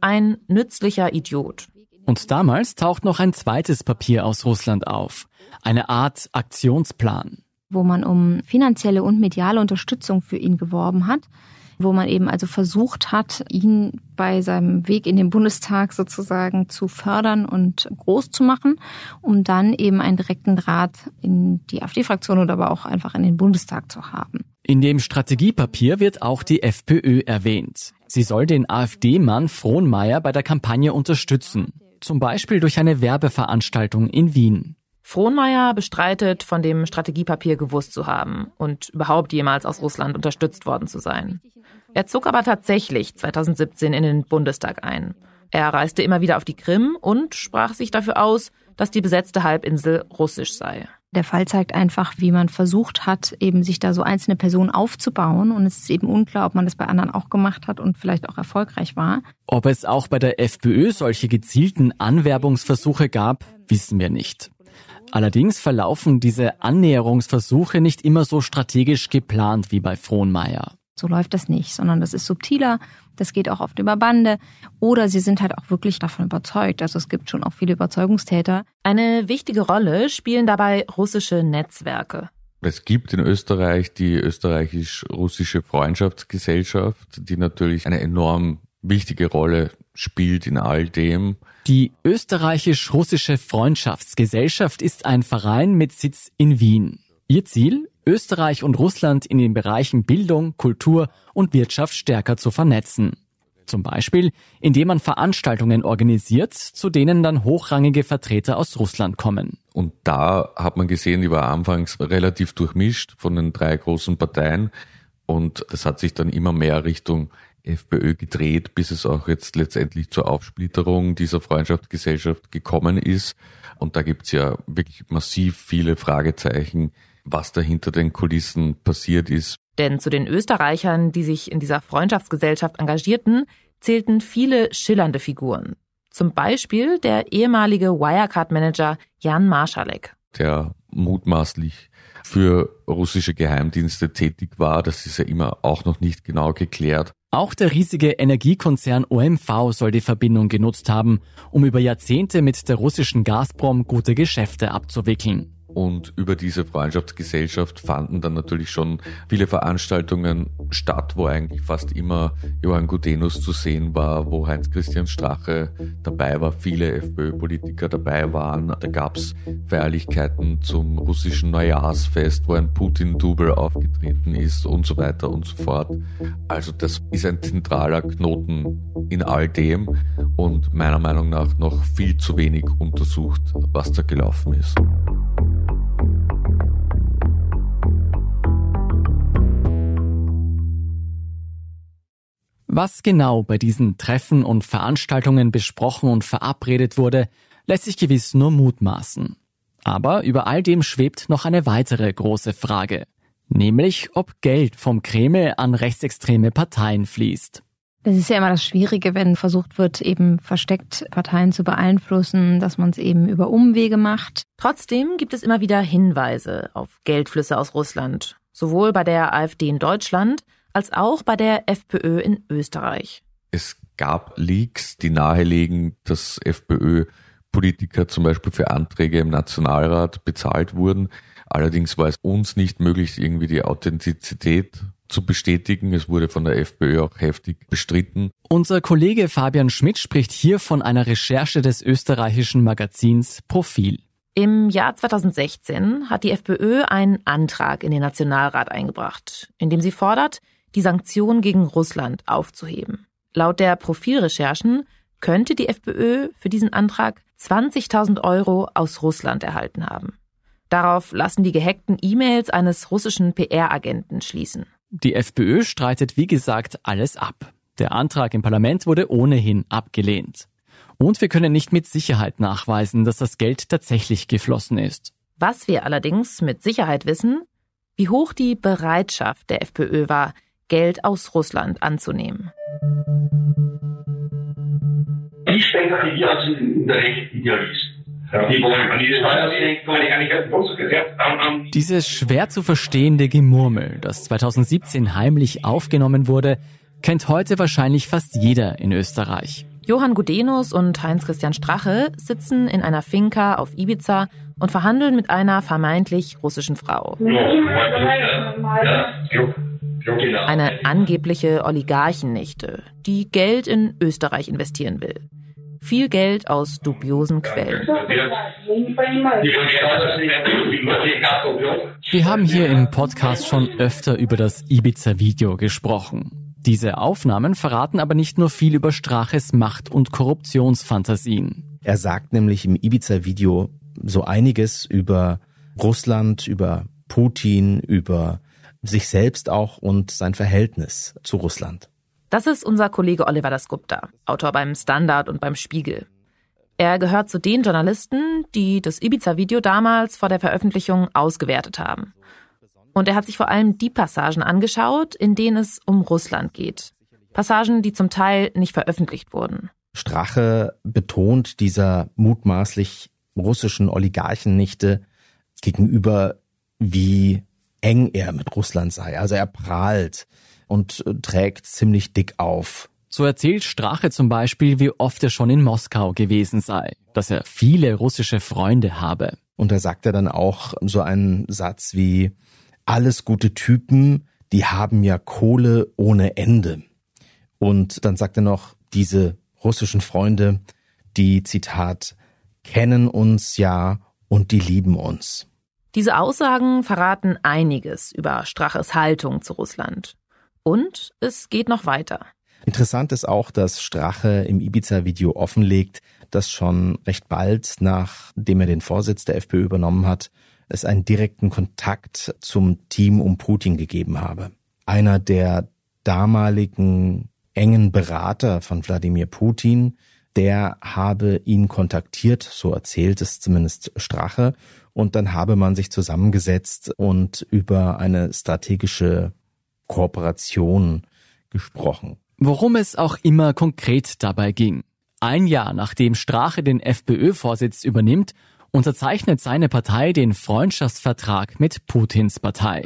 Ein nützlicher Idiot. Und damals taucht noch ein zweites Papier aus Russland auf. Eine Art Aktionsplan wo man um finanzielle und mediale Unterstützung für ihn geworben hat, wo man eben also versucht hat, ihn bei seinem Weg in den Bundestag sozusagen zu fördern und groß zu machen, um dann eben einen direkten Draht in die AfD-Fraktion oder aber auch einfach in den Bundestag zu haben. In dem Strategiepapier wird auch die FPÖ erwähnt. Sie soll den AfD-Mann Frohnmeier bei der Kampagne unterstützen, zum Beispiel durch eine Werbeveranstaltung in Wien. Frohnmeier bestreitet, von dem Strategiepapier gewusst zu haben und überhaupt jemals aus Russland unterstützt worden zu sein. Er zog aber tatsächlich 2017 in den Bundestag ein. Er reiste immer wieder auf die Krim und sprach sich dafür aus, dass die besetzte Halbinsel russisch sei. Der Fall zeigt einfach, wie man versucht hat, eben sich da so einzelne Personen aufzubauen. Und es ist eben unklar, ob man das bei anderen auch gemacht hat und vielleicht auch erfolgreich war. Ob es auch bei der FPÖ solche gezielten Anwerbungsversuche gab, wissen wir nicht. Allerdings verlaufen diese Annäherungsversuche nicht immer so strategisch geplant wie bei Frohnmeier. So läuft das nicht, sondern das ist subtiler, das geht auch oft über Bande oder sie sind halt auch wirklich davon überzeugt. Also es gibt schon auch viele Überzeugungstäter. Eine wichtige Rolle spielen dabei russische Netzwerke. Es gibt in Österreich die österreichisch-russische Freundschaftsgesellschaft, die natürlich eine enorm wichtige Rolle spielt in all dem. Die österreichisch-russische Freundschaftsgesellschaft ist ein Verein mit Sitz in Wien. Ihr Ziel? Österreich und Russland in den Bereichen Bildung, Kultur und Wirtschaft stärker zu vernetzen. Zum Beispiel, indem man Veranstaltungen organisiert, zu denen dann hochrangige Vertreter aus Russland kommen. Und da hat man gesehen, die war anfangs relativ durchmischt von den drei großen Parteien. Und das hat sich dann immer mehr Richtung FPÖ gedreht, bis es auch jetzt letztendlich zur Aufsplitterung dieser Freundschaftsgesellschaft gekommen ist. Und da gibt's ja wirklich massiv viele Fragezeichen, was da hinter den Kulissen passiert ist. Denn zu den Österreichern, die sich in dieser Freundschaftsgesellschaft engagierten, zählten viele schillernde Figuren. Zum Beispiel der ehemalige Wirecard-Manager Jan Marschalek. Der mutmaßlich für russische Geheimdienste tätig war. Das ist ja immer auch noch nicht genau geklärt. Auch der riesige Energiekonzern OMV soll die Verbindung genutzt haben, um über Jahrzehnte mit der russischen Gazprom gute Geschäfte abzuwickeln. Und über diese Freundschaftsgesellschaft fanden dann natürlich schon viele Veranstaltungen statt, wo eigentlich fast immer Johann Gudenus zu sehen war, wo Heinz-Christian Strache dabei war, viele FPÖ-Politiker dabei waren. Da gab's Feierlichkeiten zum russischen Neujahrsfest, wo ein Putin-Double aufgetreten ist und so weiter und so fort. Also das ist ein zentraler Knoten in all dem und meiner Meinung nach noch viel zu wenig untersucht, was da gelaufen ist. Was genau bei diesen Treffen und Veranstaltungen besprochen und verabredet wurde, lässt sich gewiss nur mutmaßen. Aber über all dem schwebt noch eine weitere große Frage, nämlich ob Geld vom Kreml an rechtsextreme Parteien fließt. Das ist ja immer das Schwierige, wenn versucht wird, eben versteckt Parteien zu beeinflussen, dass man es eben über Umwege macht. Trotzdem gibt es immer wieder Hinweise auf Geldflüsse aus Russland, sowohl bei der AfD in Deutschland als auch bei der FPÖ in Österreich. Es gab Leaks, die nahelegen, dass FPÖ-Politiker zum Beispiel für Anträge im Nationalrat bezahlt wurden. Allerdings war es uns nicht möglich, irgendwie die Authentizität zu bestätigen. Es wurde von der FPÖ auch heftig bestritten. Unser Kollege Fabian Schmidt spricht hier von einer Recherche des österreichischen Magazins Profil. Im Jahr 2016 hat die FPÖ einen Antrag in den Nationalrat eingebracht, in dem sie fordert, die Sanktionen gegen Russland aufzuheben. Laut der Profilrecherchen könnte die FPÖ für diesen Antrag 20.000 Euro aus Russland erhalten haben. Darauf lassen die gehackten E-Mails eines russischen PR-Agenten schließen. Die FPÖ streitet wie gesagt alles ab. Der Antrag im Parlament wurde ohnehin abgelehnt. Und wir können nicht mit Sicherheit nachweisen, dass das Geld tatsächlich geflossen ist. Was wir allerdings mit Sicherheit wissen, wie hoch die Bereitschaft der FPÖ war, Geld aus Russland anzunehmen. Ich spekuliere also in der rechten Idealist. Die wollen Dieses schwer zu verstehende Gemurmel, das 2017 heimlich aufgenommen wurde, kennt heute wahrscheinlich fast jeder in Österreich. Johann Gudenus und Heinz-Christian Strache sitzen in einer Finca auf Ibiza und verhandeln mit einer vermeintlich russischen Frau. Eine angebliche Oligarchennichte, die Geld in Österreich investieren will. Viel Geld aus dubiosen Quellen. Wir haben hier im Podcast schon öfter über das Ibiza-Video gesprochen. Diese Aufnahmen verraten aber nicht nur viel über Straches Macht- und Korruptionsfantasien. Er sagt nämlich im Ibiza-Video so einiges über Russland, über Putin, über sich selbst auch und sein Verhältnis zu Russland. Das ist unser Kollege Oliver Dasgupta, Autor beim Standard und beim Spiegel. Er gehört zu den Journalisten, die das Ibiza-Video damals vor der Veröffentlichung ausgewertet haben. Und er hat sich vor allem die Passagen angeschaut, in denen es um Russland geht. Passagen, die zum Teil nicht veröffentlicht wurden. Strache betont dieser mutmaßlich russischen Oligarchennichte gegenüber, wie eng er mit Russland sei. Also er prahlt und äh, trägt ziemlich dick auf. So erzählt Strache zum Beispiel, wie oft er schon in Moskau gewesen sei, dass er viele russische Freunde habe. Und da sagt er dann auch so einen Satz wie, alles gute Typen, die haben ja Kohle ohne Ende. Und dann sagt er noch, diese russischen Freunde, die, Zitat, kennen uns ja und die lieben uns. Diese Aussagen verraten einiges über Straches Haltung zu Russland. Und es geht noch weiter. Interessant ist auch, dass Strache im Ibiza-Video offenlegt, dass schon recht bald, nachdem er den Vorsitz der FPÖ übernommen hat, es einen direkten Kontakt zum Team um Putin gegeben habe. Einer der damaligen engen Berater von Wladimir Putin, der habe ihn kontaktiert, so erzählt es zumindest Strache, und dann habe man sich zusammengesetzt und über eine strategische Kooperation gesprochen. Worum es auch immer konkret dabei ging. Ein Jahr nachdem Strache den FPÖ-Vorsitz übernimmt, unterzeichnet seine Partei den Freundschaftsvertrag mit Putins Partei.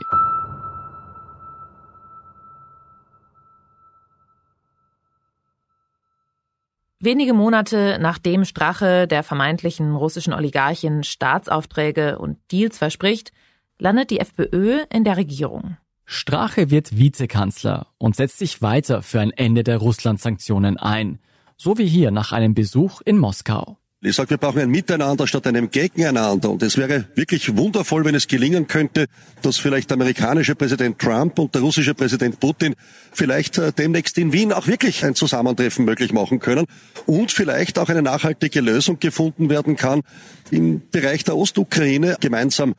Wenige Monate nachdem Strache der vermeintlichen russischen Oligarchin Staatsaufträge und Deals verspricht, landet die FPÖ in der Regierung. Strache wird Vizekanzler und setzt sich weiter für ein Ende der Russland-Sanktionen ein, so wie hier nach einem Besuch in Moskau. Ich sage, wir brauchen ein Miteinander statt einem Gegeneinander. Und es wäre wirklich wundervoll, wenn es gelingen könnte, dass vielleicht der amerikanische Präsident Trump und der russische Präsident Putin vielleicht äh, demnächst in Wien auch wirklich ein Zusammentreffen möglich machen können und vielleicht auch eine nachhaltige Lösung gefunden werden kann im Bereich der Ostukraine gemeinsam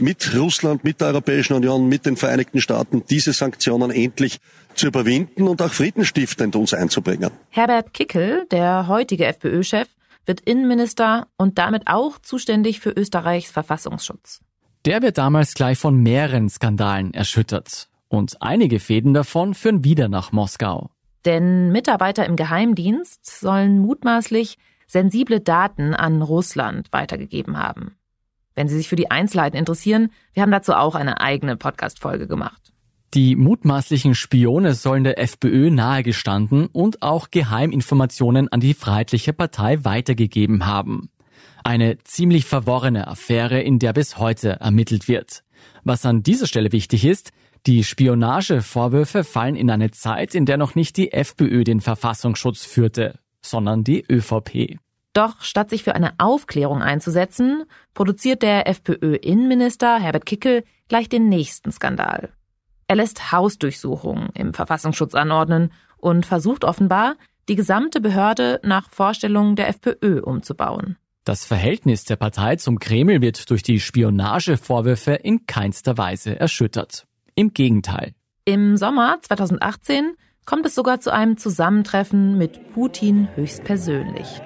mit Russland, mit der Europäischen Union, mit den Vereinigten Staaten diese Sanktionen endlich zu überwinden und auch friedenstiftend uns einzubringen. Herbert Kickel, der heutige FPÖ-Chef, wird Innenminister und damit auch zuständig für Österreichs Verfassungsschutz. Der wird damals gleich von mehreren Skandalen erschüttert. Und einige Fäden davon führen wieder nach Moskau. Denn Mitarbeiter im Geheimdienst sollen mutmaßlich sensible Daten an Russland weitergegeben haben. Wenn Sie sich für die Einzelheiten interessieren, wir haben dazu auch eine eigene Podcast-Folge gemacht. Die mutmaßlichen Spione sollen der FPÖ nahegestanden und auch Geheiminformationen an die Freiheitliche Partei weitergegeben haben. Eine ziemlich verworrene Affäre, in der bis heute ermittelt wird. Was an dieser Stelle wichtig ist, die Spionagevorwürfe fallen in eine Zeit, in der noch nicht die FPÖ den Verfassungsschutz führte, sondern die ÖVP. Doch statt sich für eine Aufklärung einzusetzen, produziert der FPÖ-Innenminister Herbert Kickel gleich den nächsten Skandal. Er lässt Hausdurchsuchungen im Verfassungsschutz anordnen und versucht offenbar, die gesamte Behörde nach Vorstellungen der FPÖ umzubauen. Das Verhältnis der Partei zum Kreml wird durch die Spionagevorwürfe in keinster Weise erschüttert. Im Gegenteil. Im Sommer 2018 kommt es sogar zu einem Zusammentreffen mit Putin höchstpersönlich.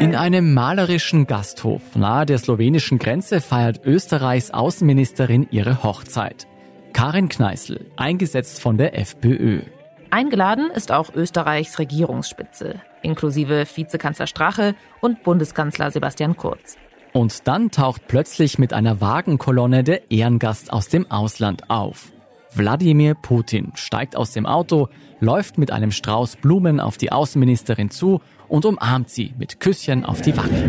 In einem malerischen Gasthof nahe der slowenischen Grenze feiert Österreichs Außenministerin ihre Hochzeit. Karin Kneißl, eingesetzt von der FPÖ. Eingeladen ist auch Österreichs Regierungsspitze, inklusive Vizekanzler Strache und Bundeskanzler Sebastian Kurz. Und dann taucht plötzlich mit einer Wagenkolonne der Ehrengast aus dem Ausland auf. Wladimir Putin steigt aus dem Auto, läuft mit einem Strauß Blumen auf die Außenministerin zu und umarmt sie mit Küsschen auf die Wange.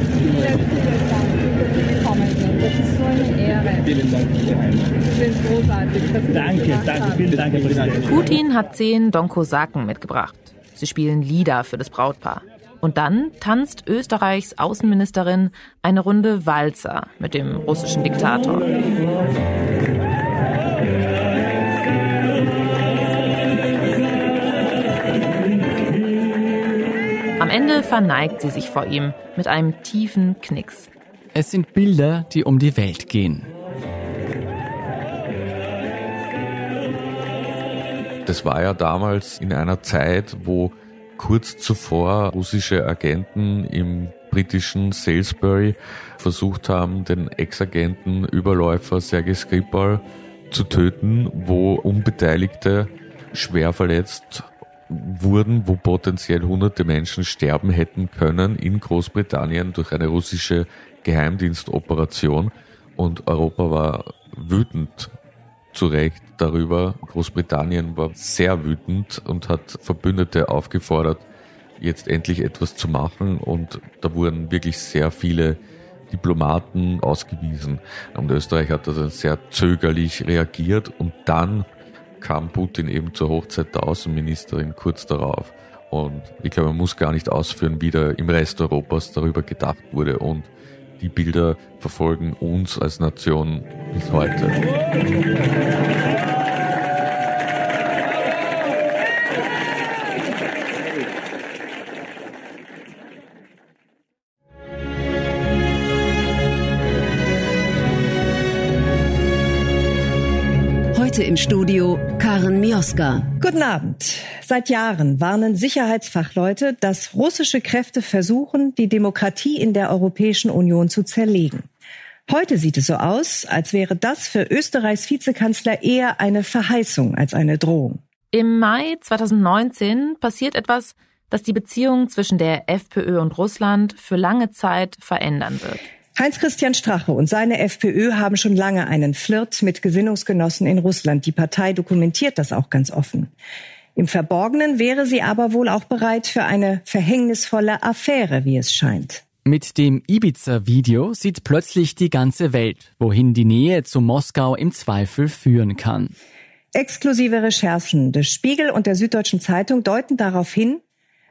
Das ist so eine Ehre. Vielen Dank. Sie sind großartig. Danke, danke, vielen Dank. Putin hat zehn Donkosaken mitgebracht. Sie spielen Lieder für das Brautpaar. Und dann tanzt Österreichs Außenministerin eine Runde Walzer mit dem russischen Diktator. Am Ende verneigt sie sich vor ihm mit einem tiefen Knicks. Es sind Bilder, die um die Welt gehen. Das war ja damals in einer Zeit, wo kurz zuvor russische Agenten im britischen Salisbury versucht haben, den Ex-Agenten Überläufer Sergei Skripal zu töten, wo Unbeteiligte schwer verletzt wurden, wo potenziell hunderte Menschen sterben hätten können in Großbritannien durch eine russische Geheimdienstoperation. Und Europa war wütend zu Recht darüber. Großbritannien war sehr wütend und hat Verbündete aufgefordert, jetzt endlich etwas zu machen. Und da wurden wirklich sehr viele Diplomaten ausgewiesen. Und Österreich hat also sehr zögerlich reagiert und dann kam Putin eben zur Hochzeit der Außenministerin kurz darauf. Und ich glaube, man muss gar nicht ausführen, wie da im Rest Europas darüber gedacht wurde. Und die Bilder verfolgen uns als Nation bis heute. Heute im Studio Karen Mioska. Guten Abend. Seit Jahren warnen Sicherheitsfachleute, dass russische Kräfte versuchen, die Demokratie in der Europäischen Union zu zerlegen. Heute sieht es so aus, als wäre das für Österreichs Vizekanzler eher eine Verheißung als eine Drohung. Im Mai 2019 passiert etwas, das die Beziehung zwischen der FPÖ und Russland für lange Zeit verändern wird. Heinz-Christian Strache und seine FPÖ haben schon lange einen Flirt mit Gesinnungsgenossen in Russland. Die Partei dokumentiert das auch ganz offen. Im Verborgenen wäre sie aber wohl auch bereit für eine verhängnisvolle Affäre, wie es scheint. Mit dem Ibiza-Video sieht plötzlich die ganze Welt, wohin die Nähe zu Moskau im Zweifel führen kann. Exklusive Recherchen des Spiegel und der Süddeutschen Zeitung deuten darauf hin,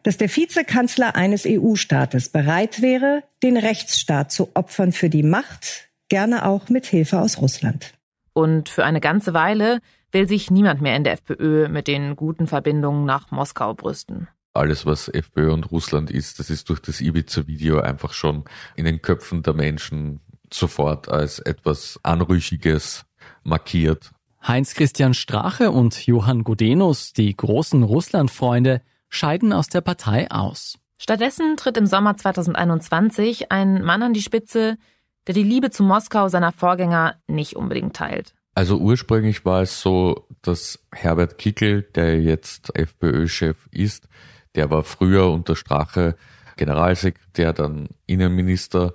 dass der Vizekanzler eines EU-Staates bereit wäre, den Rechtsstaat zu opfern für die Macht, gerne auch mit Hilfe aus Russland. Und für eine ganze Weile will sich niemand mehr in der FPÖ mit den guten Verbindungen nach Moskau brüsten. Alles, was FPÖ und Russland ist, das ist durch das Ibiza-Video einfach schon in den Köpfen der Menschen sofort als etwas Anrüchiges markiert. Heinz-Christian Strache und Johann Gudenus, die großen Russland-Freunde, scheiden aus der Partei aus. Stattdessen tritt im Sommer 2021 ein Mann an die Spitze, der die Liebe zu Moskau seiner Vorgänger nicht unbedingt teilt. Also ursprünglich war es so, dass Herbert Kickel, der jetzt FPÖ-Chef ist, der war früher unter Strache Generalsekretär, dann Innenminister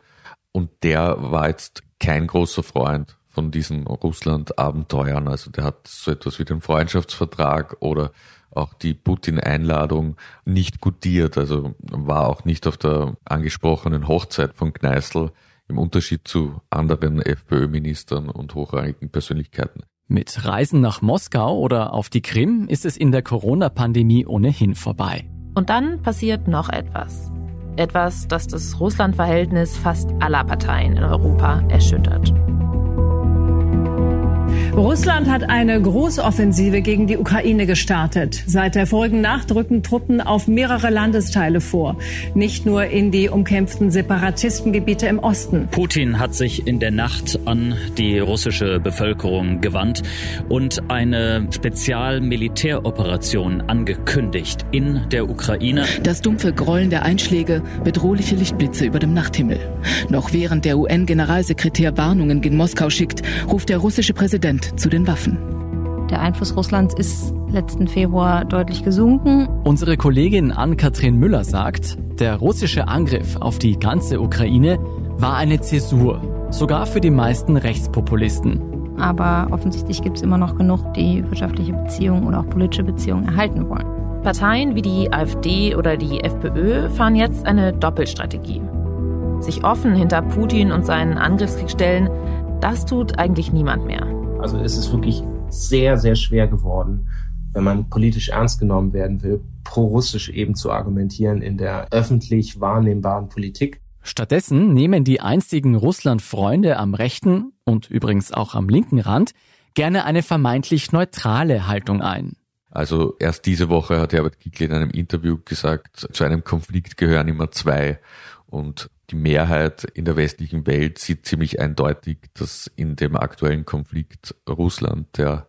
und der war jetzt kein großer Freund von diesen Russland-Abenteuern. Also der hat so etwas wie den Freundschaftsvertrag oder auch die Putin-Einladung nicht gutiert, also war auch nicht auf der angesprochenen Hochzeit von Kneißl im Unterschied zu anderen FPÖ-Ministern und hochrangigen Persönlichkeiten. Mit Reisen nach Moskau oder auf die Krim ist es in der Corona-Pandemie ohnehin vorbei. Und dann passiert noch etwas. Etwas, das das Russland-Verhältnis fast aller Parteien in Europa erschüttert. Russland hat eine Großoffensive gegen die Ukraine gestartet. Seit der vorigen Nacht rücken Truppen auf mehrere Landesteile vor. Nicht nur in die umkämpften Separatistengebiete im Osten. Putin hat sich in der Nacht an die russische Bevölkerung gewandt und eine Spezialmilitäroperation angekündigt in der Ukraine. Das dumpfe Grollen der Einschläge, bedrohliche Lichtblitze über dem Nachthimmel. Noch während der UN-Generalsekretär Warnungen gegen Moskau schickt, ruft der russische Präsident zu den Waffen. Der Einfluss Russlands ist letzten Februar deutlich gesunken. Unsere Kollegin Ann-Kathrin Müller sagt, der russische Angriff auf die ganze Ukraine war eine Zäsur, sogar für die meisten Rechtspopulisten. Aber offensichtlich gibt es immer noch genug, die wirtschaftliche Beziehungen oder auch politische Beziehungen erhalten wollen. Parteien wie die AfD oder die FPÖ fahren jetzt eine Doppelstrategie. Sich offen hinter Putin und seinen Angriffskrieg stellen, das tut eigentlich niemand mehr. Also es ist wirklich sehr, sehr schwer geworden, wenn man politisch ernst genommen werden will, pro-russisch eben zu argumentieren in der öffentlich wahrnehmbaren Politik. Stattdessen nehmen die einstigen Russland-Freunde am rechten und übrigens auch am linken Rand gerne eine vermeintlich neutrale Haltung ein. Also erst diese Woche hat Herbert Kickl in einem Interview gesagt, zu einem Konflikt gehören immer zwei. Und die Mehrheit in der westlichen Welt sieht ziemlich eindeutig, dass in dem aktuellen Konflikt Russland der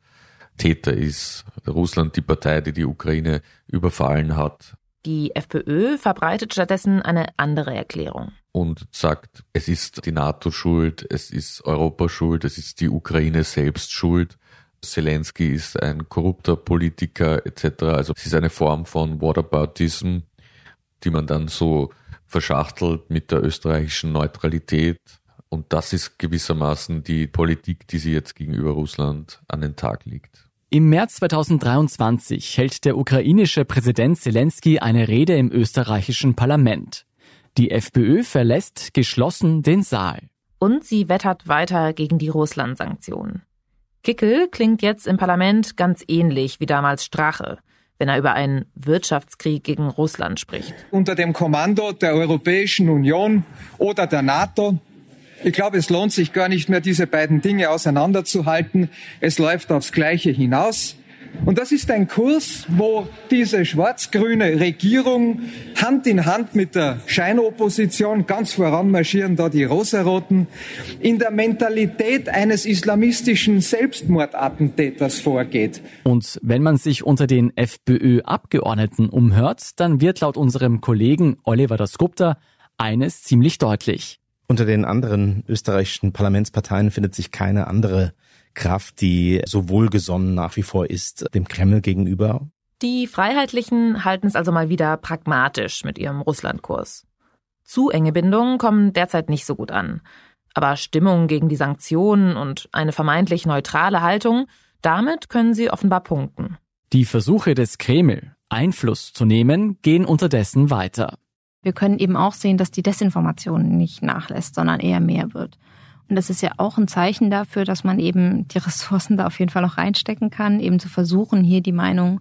Täter ist. Russland die Partei, die die Ukraine überfallen hat. Die FPÖ verbreitet stattdessen eine andere Erklärung. Und sagt, es ist die NATO schuld, es ist Europa schuld, es ist die Ukraine selbst schuld. Zelensky ist ein korrupter Politiker etc. Also es ist eine Form von Whataboutism, die man dann so verschachtelt mit der österreichischen Neutralität. Und das ist gewissermaßen die Politik, die sie jetzt gegenüber Russland an den Tag legt. Im März 2023 hält der ukrainische Präsident Zelensky eine Rede im österreichischen Parlament. Die FPÖ verlässt geschlossen den Saal. Und sie wettert weiter gegen die Russland-Sanktionen. Kickel klingt jetzt im Parlament ganz ähnlich wie damals Strache wenn er über einen Wirtschaftskrieg gegen Russland spricht. Unter dem Kommando der Europäischen Union oder der NATO ich glaube, es lohnt sich gar nicht mehr, diese beiden Dinge auseinanderzuhalten. Es läuft aufs Gleiche hinaus. Und das ist ein Kurs, wo diese schwarz-grüne Regierung Hand in Hand mit der Scheinopposition, ganz voran marschieren da die Rosaroten, in der Mentalität eines islamistischen Selbstmordattentäters vorgeht. Und wenn man sich unter den FPÖ-Abgeordneten umhört, dann wird laut unserem Kollegen Oliver Dasgupta eines ziemlich deutlich. Unter den anderen österreichischen Parlamentsparteien findet sich keine andere Kraft, die so wohlgesonnen nach wie vor ist dem Kreml gegenüber. Die Freiheitlichen halten es also mal wieder pragmatisch mit ihrem Russlandkurs. Zu enge Bindungen kommen derzeit nicht so gut an. Aber Stimmung gegen die Sanktionen und eine vermeintlich neutrale Haltung, damit können sie offenbar punkten. Die Versuche des Kreml, Einfluss zu nehmen, gehen unterdessen weiter. Wir können eben auch sehen, dass die Desinformation nicht nachlässt, sondern eher mehr wird. Und das ist ja auch ein Zeichen dafür, dass man eben die Ressourcen da auf jeden Fall noch reinstecken kann, eben zu versuchen, hier die Meinung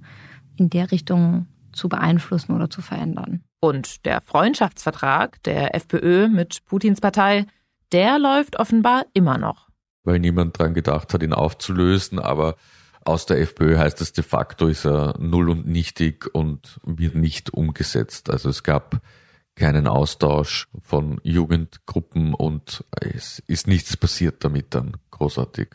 in der Richtung zu beeinflussen oder zu verändern. Und der Freundschaftsvertrag der FPÖ mit Putins Partei, der läuft offenbar immer noch. Weil niemand dran gedacht hat, ihn aufzulösen, aber aus der FPÖ heißt es de facto, ist er null und nichtig und wird nicht umgesetzt. Also es gab keinen Austausch von Jugendgruppen und es ist nichts passiert damit dann großartig.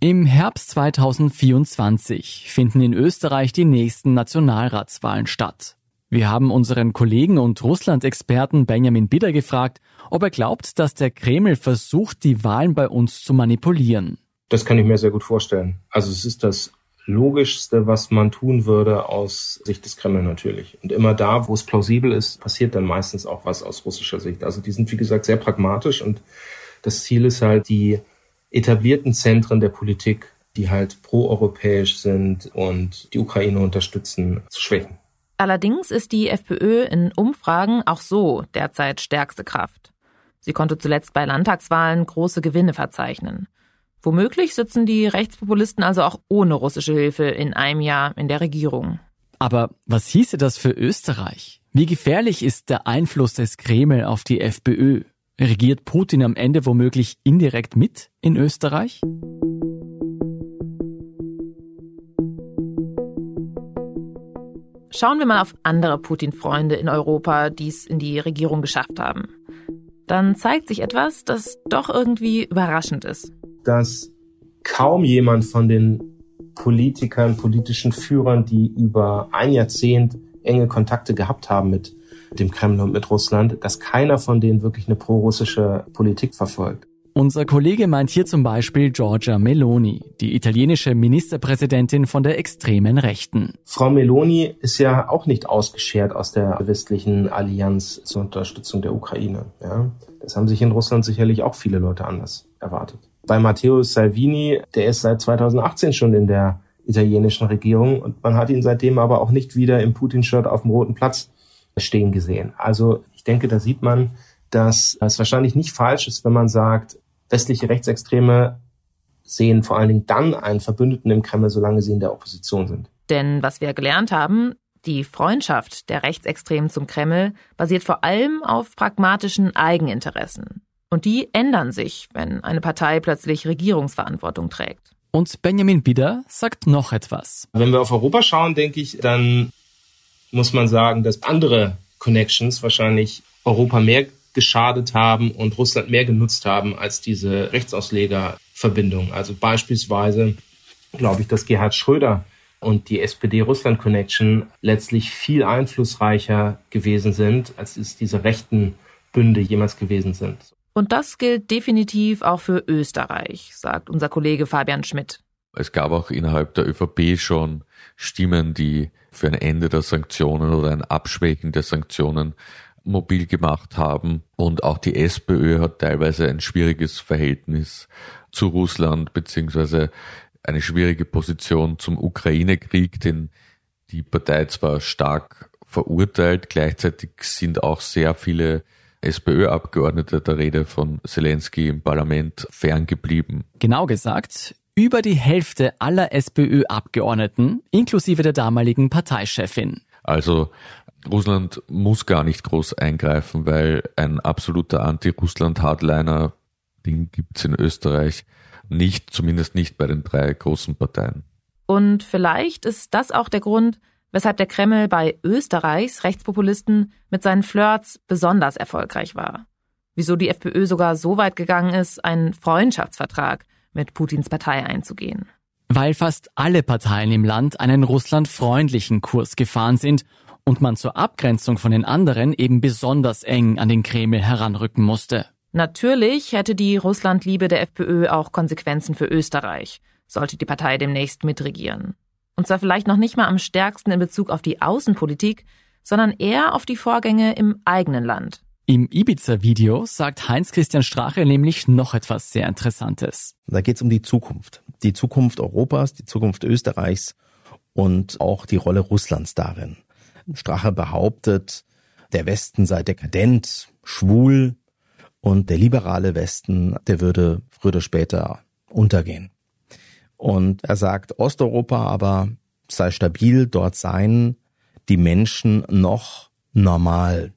Im Herbst 2024 finden in Österreich die nächsten Nationalratswahlen statt. Wir haben unseren Kollegen und Russland-Experten Benjamin Bidder gefragt, ob er glaubt, dass der Kreml versucht, die Wahlen bei uns zu manipulieren. Das kann ich mir sehr gut vorstellen. Also es ist das Logischste, was man tun würde aus Sicht des Kreml natürlich. Und immer da, wo es plausibel ist, passiert dann meistens auch was aus russischer Sicht. Also die sind, wie gesagt, sehr pragmatisch und das Ziel ist halt, die etablierten Zentren der Politik, die halt proeuropäisch sind und die Ukraine unterstützen, zu schwächen. Allerdings ist die FPÖ in Umfragen auch so derzeit stärkste Kraft. Sie konnte zuletzt bei Landtagswahlen große Gewinne verzeichnen. Womöglich sitzen die Rechtspopulisten also auch ohne russische Hilfe in einem Jahr in der Regierung. Aber was hieße das für Österreich? Wie gefährlich ist der Einfluss des Kreml auf die FPÖ? Regiert Putin am Ende womöglich indirekt mit in Österreich? Schauen wir mal auf andere Putin-Freunde in Europa, die es in die Regierung geschafft haben. Dann zeigt sich etwas, das doch irgendwie überraschend ist dass kaum jemand von den Politikern, politischen Führern, die über ein Jahrzehnt enge Kontakte gehabt haben mit dem Kreml und mit Russland, dass keiner von denen wirklich eine prorussische Politik verfolgt. Unser Kollege meint hier zum Beispiel Giorgia Meloni, die italienische Ministerpräsidentin von der extremen Rechten. Frau Meloni ist ja auch nicht ausgeschert aus der westlichen Allianz zur Unterstützung der Ukraine. Ja? Das haben sich in Russland sicherlich auch viele Leute anders erwartet bei Matteo Salvini, der ist seit 2018 schon in der italienischen Regierung und man hat ihn seitdem aber auch nicht wieder im Putin-Shirt auf dem Roten Platz stehen gesehen. Also ich denke, da sieht man, dass es wahrscheinlich nicht falsch ist, wenn man sagt, westliche Rechtsextreme sehen vor allen Dingen dann einen Verbündeten im Kreml, solange sie in der Opposition sind. Denn was wir gelernt haben, die Freundschaft der Rechtsextremen zum Kreml basiert vor allem auf pragmatischen Eigeninteressen. Und die ändern sich, wenn eine Partei plötzlich Regierungsverantwortung trägt. Und Benjamin Bieder sagt noch etwas. Wenn wir auf Europa schauen, denke ich, dann muss man sagen, dass andere Connections wahrscheinlich Europa mehr geschadet haben und Russland mehr genutzt haben als diese Rechtsauslegerverbindung. Also beispielsweise glaube ich, dass Gerhard Schröder und die SPD-Russland-Connection letztlich viel einflussreicher gewesen sind, als es diese rechten Bünde jemals gewesen sind. Und das gilt definitiv auch für Österreich, sagt unser Kollege Fabian Schmidt. Es gab auch innerhalb der ÖVP schon Stimmen, die für ein Ende der Sanktionen oder ein Abschwächen der Sanktionen mobil gemacht haben. Und auch die SPÖ hat teilweise ein schwieriges Verhältnis zu Russland beziehungsweise eine schwierige Position zum Ukraine-Krieg, den die Partei zwar stark verurteilt, gleichzeitig sind auch sehr viele SPÖ-Abgeordnete der Rede von Zelensky im Parlament ferngeblieben. Genau gesagt, über die Hälfte aller SPÖ-Abgeordneten, inklusive der damaligen Parteichefin. Also Russland muss gar nicht groß eingreifen, weil ein absoluter Anti-Russland-Hardliner Ding gibt's in Österreich nicht, zumindest nicht bei den drei großen Parteien. Und vielleicht ist das auch der Grund, weshalb der Kreml bei Österreichs Rechtspopulisten mit seinen Flirts besonders erfolgreich war. Wieso die FPÖ sogar so weit gegangen ist, einen Freundschaftsvertrag mit Putins Partei einzugehen. Weil fast alle Parteien im Land einen russlandfreundlichen Kurs gefahren sind und man zur Abgrenzung von den anderen eben besonders eng an den Kreml heranrücken musste. Natürlich hätte die Russlandliebe der FPÖ auch Konsequenzen für Österreich, sollte die Partei demnächst mitregieren. Und zwar vielleicht noch nicht mal am stärksten in Bezug auf die Außenpolitik, sondern eher auf die Vorgänge im eigenen Land. Im Ibiza-Video sagt Heinz-Christian Strache nämlich noch etwas sehr Interessantes. Da geht es um die Zukunft. Die Zukunft Europas, die Zukunft Österreichs und auch die Rolle Russlands darin. Strache behauptet, der Westen sei dekadent, schwul und der liberale Westen, der würde früher oder später untergehen. Und er sagt, Osteuropa aber sei stabil, dort seien die Menschen noch normal.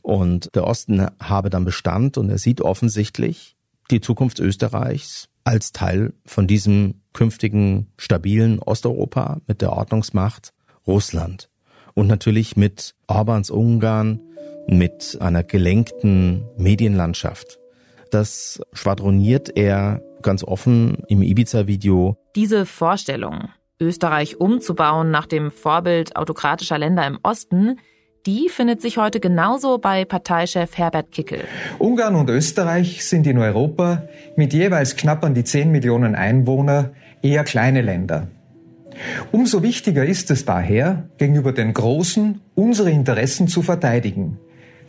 Und der Osten habe dann Bestand und er sieht offensichtlich die Zukunft Österreichs als Teil von diesem künftigen stabilen Osteuropa mit der Ordnungsmacht Russland. Und natürlich mit Orbans Ungarn, mit einer gelenkten Medienlandschaft. Das schwadroniert er ganz offen im Ibiza-Video. Diese Vorstellung, Österreich umzubauen nach dem Vorbild autokratischer Länder im Osten, die findet sich heute genauso bei Parteichef Herbert Kickel. Ungarn und Österreich sind in Europa mit jeweils knapp an die 10 Millionen Einwohner eher kleine Länder. Umso wichtiger ist es daher, gegenüber den Großen unsere Interessen zu verteidigen,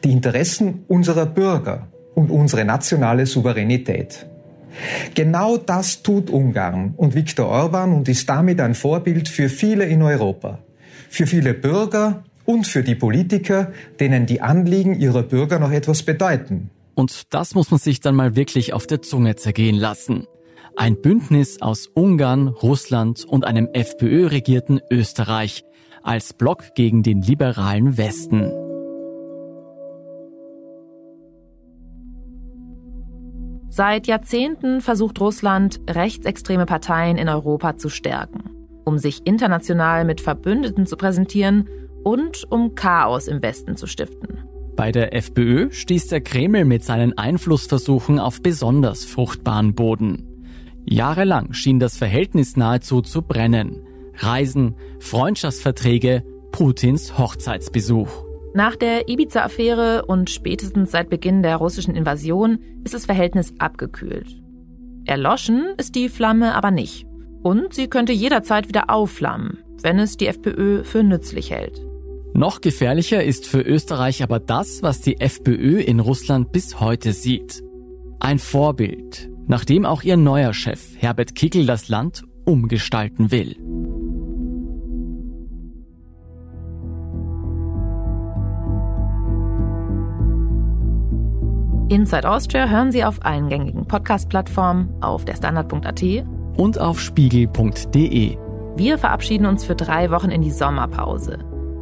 die Interessen unserer Bürger und unsere nationale Souveränität. Genau das tut Ungarn und Viktor Orban und ist damit ein Vorbild für viele in Europa, für viele Bürger und für die Politiker, denen die Anliegen ihrer Bürger noch etwas bedeuten. Und das muss man sich dann mal wirklich auf der Zunge zergehen lassen. Ein Bündnis aus Ungarn, Russland und einem FPÖ-regierten Österreich als Block gegen den liberalen Westen. Seit Jahrzehnten versucht Russland, rechtsextreme Parteien in Europa zu stärken, um sich international mit Verbündeten zu präsentieren und um Chaos im Westen zu stiften. Bei der FPÖ stieß der Kreml mit seinen Einflussversuchen auf besonders fruchtbaren Boden. Jahrelang schien das Verhältnis nahezu zu brennen. Reisen, Freundschaftsverträge, Putins Hochzeitsbesuch. Nach der Ibiza-Affäre und spätestens seit Beginn der russischen Invasion ist das Verhältnis abgekühlt. Erloschen ist die Flamme aber nicht. Und sie könnte jederzeit wieder aufflammen, wenn es die FPÖ für nützlich hält. Noch gefährlicher ist für Österreich aber das, was die FPÖ in Russland bis heute sieht. Ein Vorbild, nachdem auch ihr neuer Chef Herbert Kickel das Land umgestalten will. Inside Austria hören Sie auf allen gängigen Podcast-Plattformen, auf der Standard.at und auf spiegel.de. Wir verabschieden uns für drei Wochen in die Sommerpause.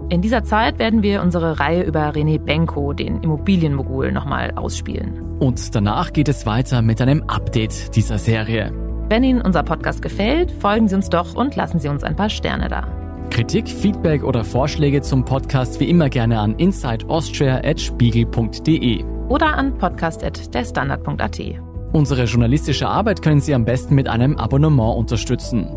In dieser Zeit werden wir unsere Reihe über René Benko, den Immobilienmogul, nochmal ausspielen. Und danach geht es weiter mit einem Update dieser Serie. Wenn Ihnen unser Podcast gefällt, folgen Sie uns doch und lassen Sie uns ein paar Sterne da. Kritik, Feedback oder Vorschläge zum Podcast wie immer gerne an insideaustria.spiegel.de oder an podcast.derstandard.at. Unsere journalistische Arbeit können Sie am besten mit einem Abonnement unterstützen.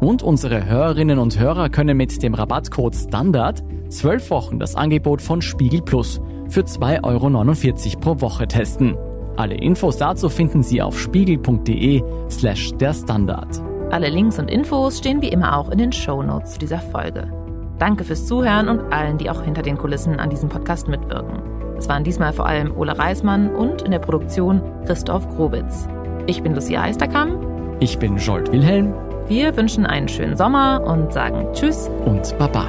Und unsere Hörerinnen und Hörer können mit dem Rabattcode STANDARD zwölf Wochen das Angebot von Spiegel Plus für 2,49 Euro pro Woche testen. Alle Infos dazu finden Sie auf spiegel.de slash der Standard. Alle Links und Infos stehen wie immer auch in den Show Notes zu dieser Folge. Danke fürs Zuhören und allen, die auch hinter den Kulissen an diesem Podcast mitwirken. Es waren diesmal vor allem Ole Reismann und in der Produktion Christoph Grobitz. Ich bin Lucia Eisterkamp. Ich bin Jolt Wilhelm. Wir wünschen einen schönen Sommer und sagen Tschüss und Baba.